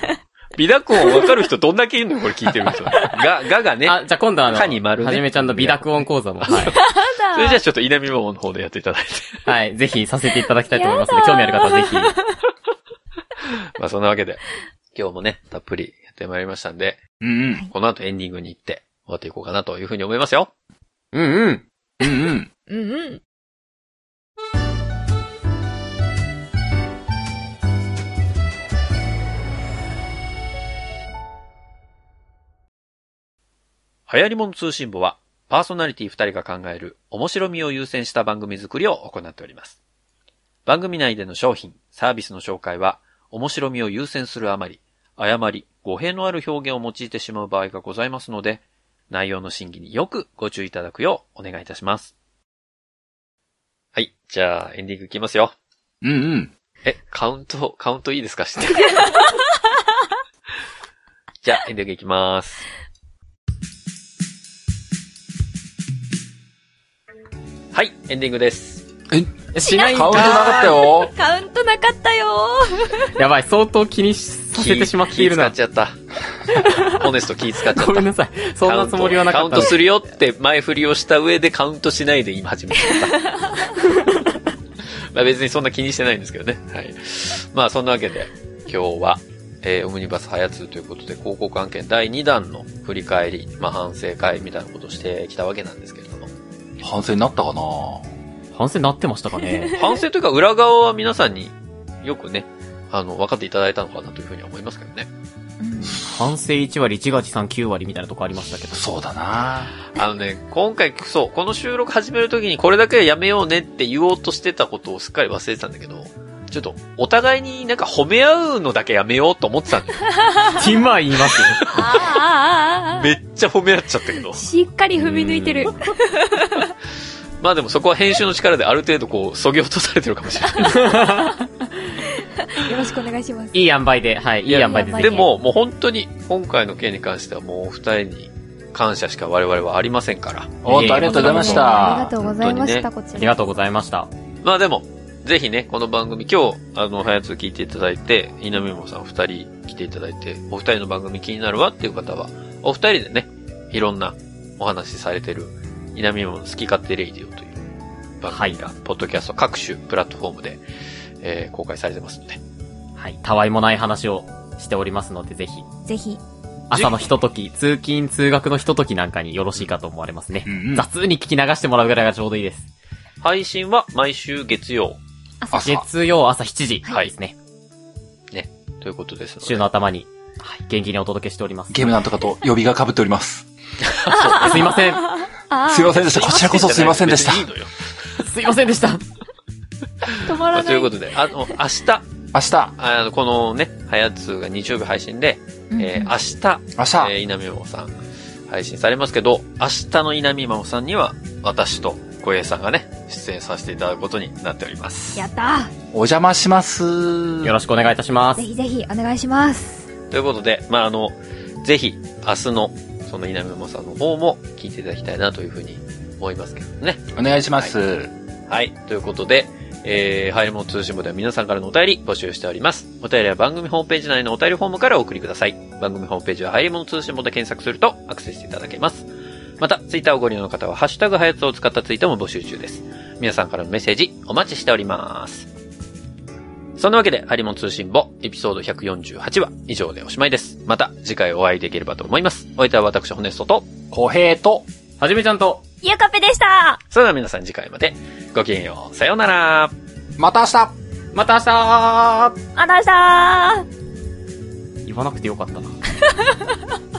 A: 美濁音わかる人どんだけいるのよ、これ聞いてる人。が、ががね。
C: あ、じゃあ今度あの、
A: かに丸ね
C: はじめちゃんの美濁音講座も、はい。
A: それじゃあちょっと稲見桃の方でやっていただいて。
C: はい、ぜひさせていただきたいと思いますので、興味ある方はぜひ。
A: まあそんなわけで、今日もね、たっぷりやってまいりましたんで、
B: うんうん。
A: この後エンディングに行って終わっていこうかなというふうに思いますよ。
C: うんうん。
B: うんうん。
D: うんうん。
A: 流行り物通信簿は、パーソナリティ2人が考える面白みを優先した番組作りを行っております。番組内での商品、サービスの紹介は、面白みを優先するあまり、誤り、語弊のある表現を用いてしまう場合がございますので、内容の審議によくご注意いただくようお願いいたします。はい。じゃあ、エンディングいきますよ。
B: うんうん。
A: え、カウント、カウントいいですか？して。じゃあ、エンディングいきます。はい、エンディングです。
B: え、
C: しないん
B: カウントなかったよ。
D: カウントなかったよ
C: やばい、相当気にさせてしまっているな。
A: 気使っちゃった。ホネスト気使っちゃった。
C: ごめんなさい。そんなつもりはなかった
A: カウントするよって前振りをした上でカウントしないで今始めちゃった。まあ別にそんな気にしてないんですけどね。はい。まあそんなわけで、今日は、えー、オムニバスハヤツということで、広告案件第2弾の振り返り、まあ反省会みたいなことをしてきたわけなんですけれども。
B: 反省になったかな？
C: 反省なってましたかね？
A: 反省というか裏側は皆さんによくね、あの、分かっていただいたのかなというふうには思いますけどね。
C: 反省1割、1月3、9割みたいなとこありましたけど。
B: そうだな
A: あのね、今回、そう、この収録始めるときにこれだけはやめようねって言おうとしてたことをすっかり忘れてたんだけど、ちょっと、お互いになんか褒め合うのだけやめようと思ってたんだよ。
C: 今言いますよ。
D: ああ、ああ、ああ。
A: めっちゃ褒め合っちゃったけど。
D: しっかり踏み抜いてる。
A: まあでもそこは編集の力である程度こう、そぎ落とされてるかもしれない。
D: よろしくお願いします。
C: いい塩梅で、はい、いい塩梅で
A: でも、もう本当に、今回の件に関してはもうお二人に感謝しか我々はありませんから。
B: おっと、ありがとうございまし
D: ありが
B: た。
D: とうございました、
A: 本
D: こちら。
C: ひ。ありがとうございました。
A: まあでも、ぜひね、この番組、今日、あの、はやつ聞いていただいて、稲見もさん二人来ていただいて、お二人の番組気になるわっていう方は、お二人でね、いろんなお話しされてる、稲見もの好き勝手レイディオという番組が、ポッドキャスト各種プラットフォームで、えー公開されてますので、
C: はい、たわいもない話をしておりますので、ぜひ、
D: ぜひ。
C: 朝のひととき、通勤通学のひとときなんかによろしいかと思われますね。
B: うんうん
C: 雑に聞き流してもらうぐらいがちょうどいいです。
A: 配信は毎週月曜
D: 朝
B: 朝
C: 月曜朝7時
A: はい
C: ですね。
A: ということですので。
C: 週の頭に、はい、元気にお届けしております。
B: ゲームなんとかと予備が被っております。
C: すいません。
B: すいませんでした。こちらこそすいませんでした。
C: すいませんでした。
D: 止ま
A: まあ、
D: らない。
A: ということで、あの、明日、
B: 明日、
A: あの、このね、はやつが日曜日配信で、えー明日、
B: 明日、
A: えー、稲見まもさん配信されますけど、明日の稲見まもさんには、私と小平さんがね、出演させていただくことになっております。
D: やった
B: お邪魔します。
C: よろしくお願いいたします
D: ーぜ。ひぜひお願いします。
A: ということで、まあ、あの、ぜひ、明日の、その稲沼さんの方も聞いていただきたいなというふうに思いますけどね。
B: お願いします。
A: はい。ということで、えー、入り物通信簿では皆さんからのお便り募集しております。お便りは番組ホームページ内のお便りフォームからお送りください。番組ホームページは入り物通信簿で検索するとアクセスしていただけます。また、ツイッターをご利用の方は、ハッシュタグハヤツを使ったツイートも募集中です。皆さんからのメッセージお待ちしております。そんなわけで、ハリモン通信簿エピソード148話以上でおしまいです。また次回お会いできればと思います。お相手は私、ホネストと、
B: 小平と、
C: はじめちゃんと、
D: ゆうかぺでした
A: それでは皆さん次回までごきげんよう。さようなら。
B: また明日
C: また明日
D: あらしたー
C: 言わなくてよかったな。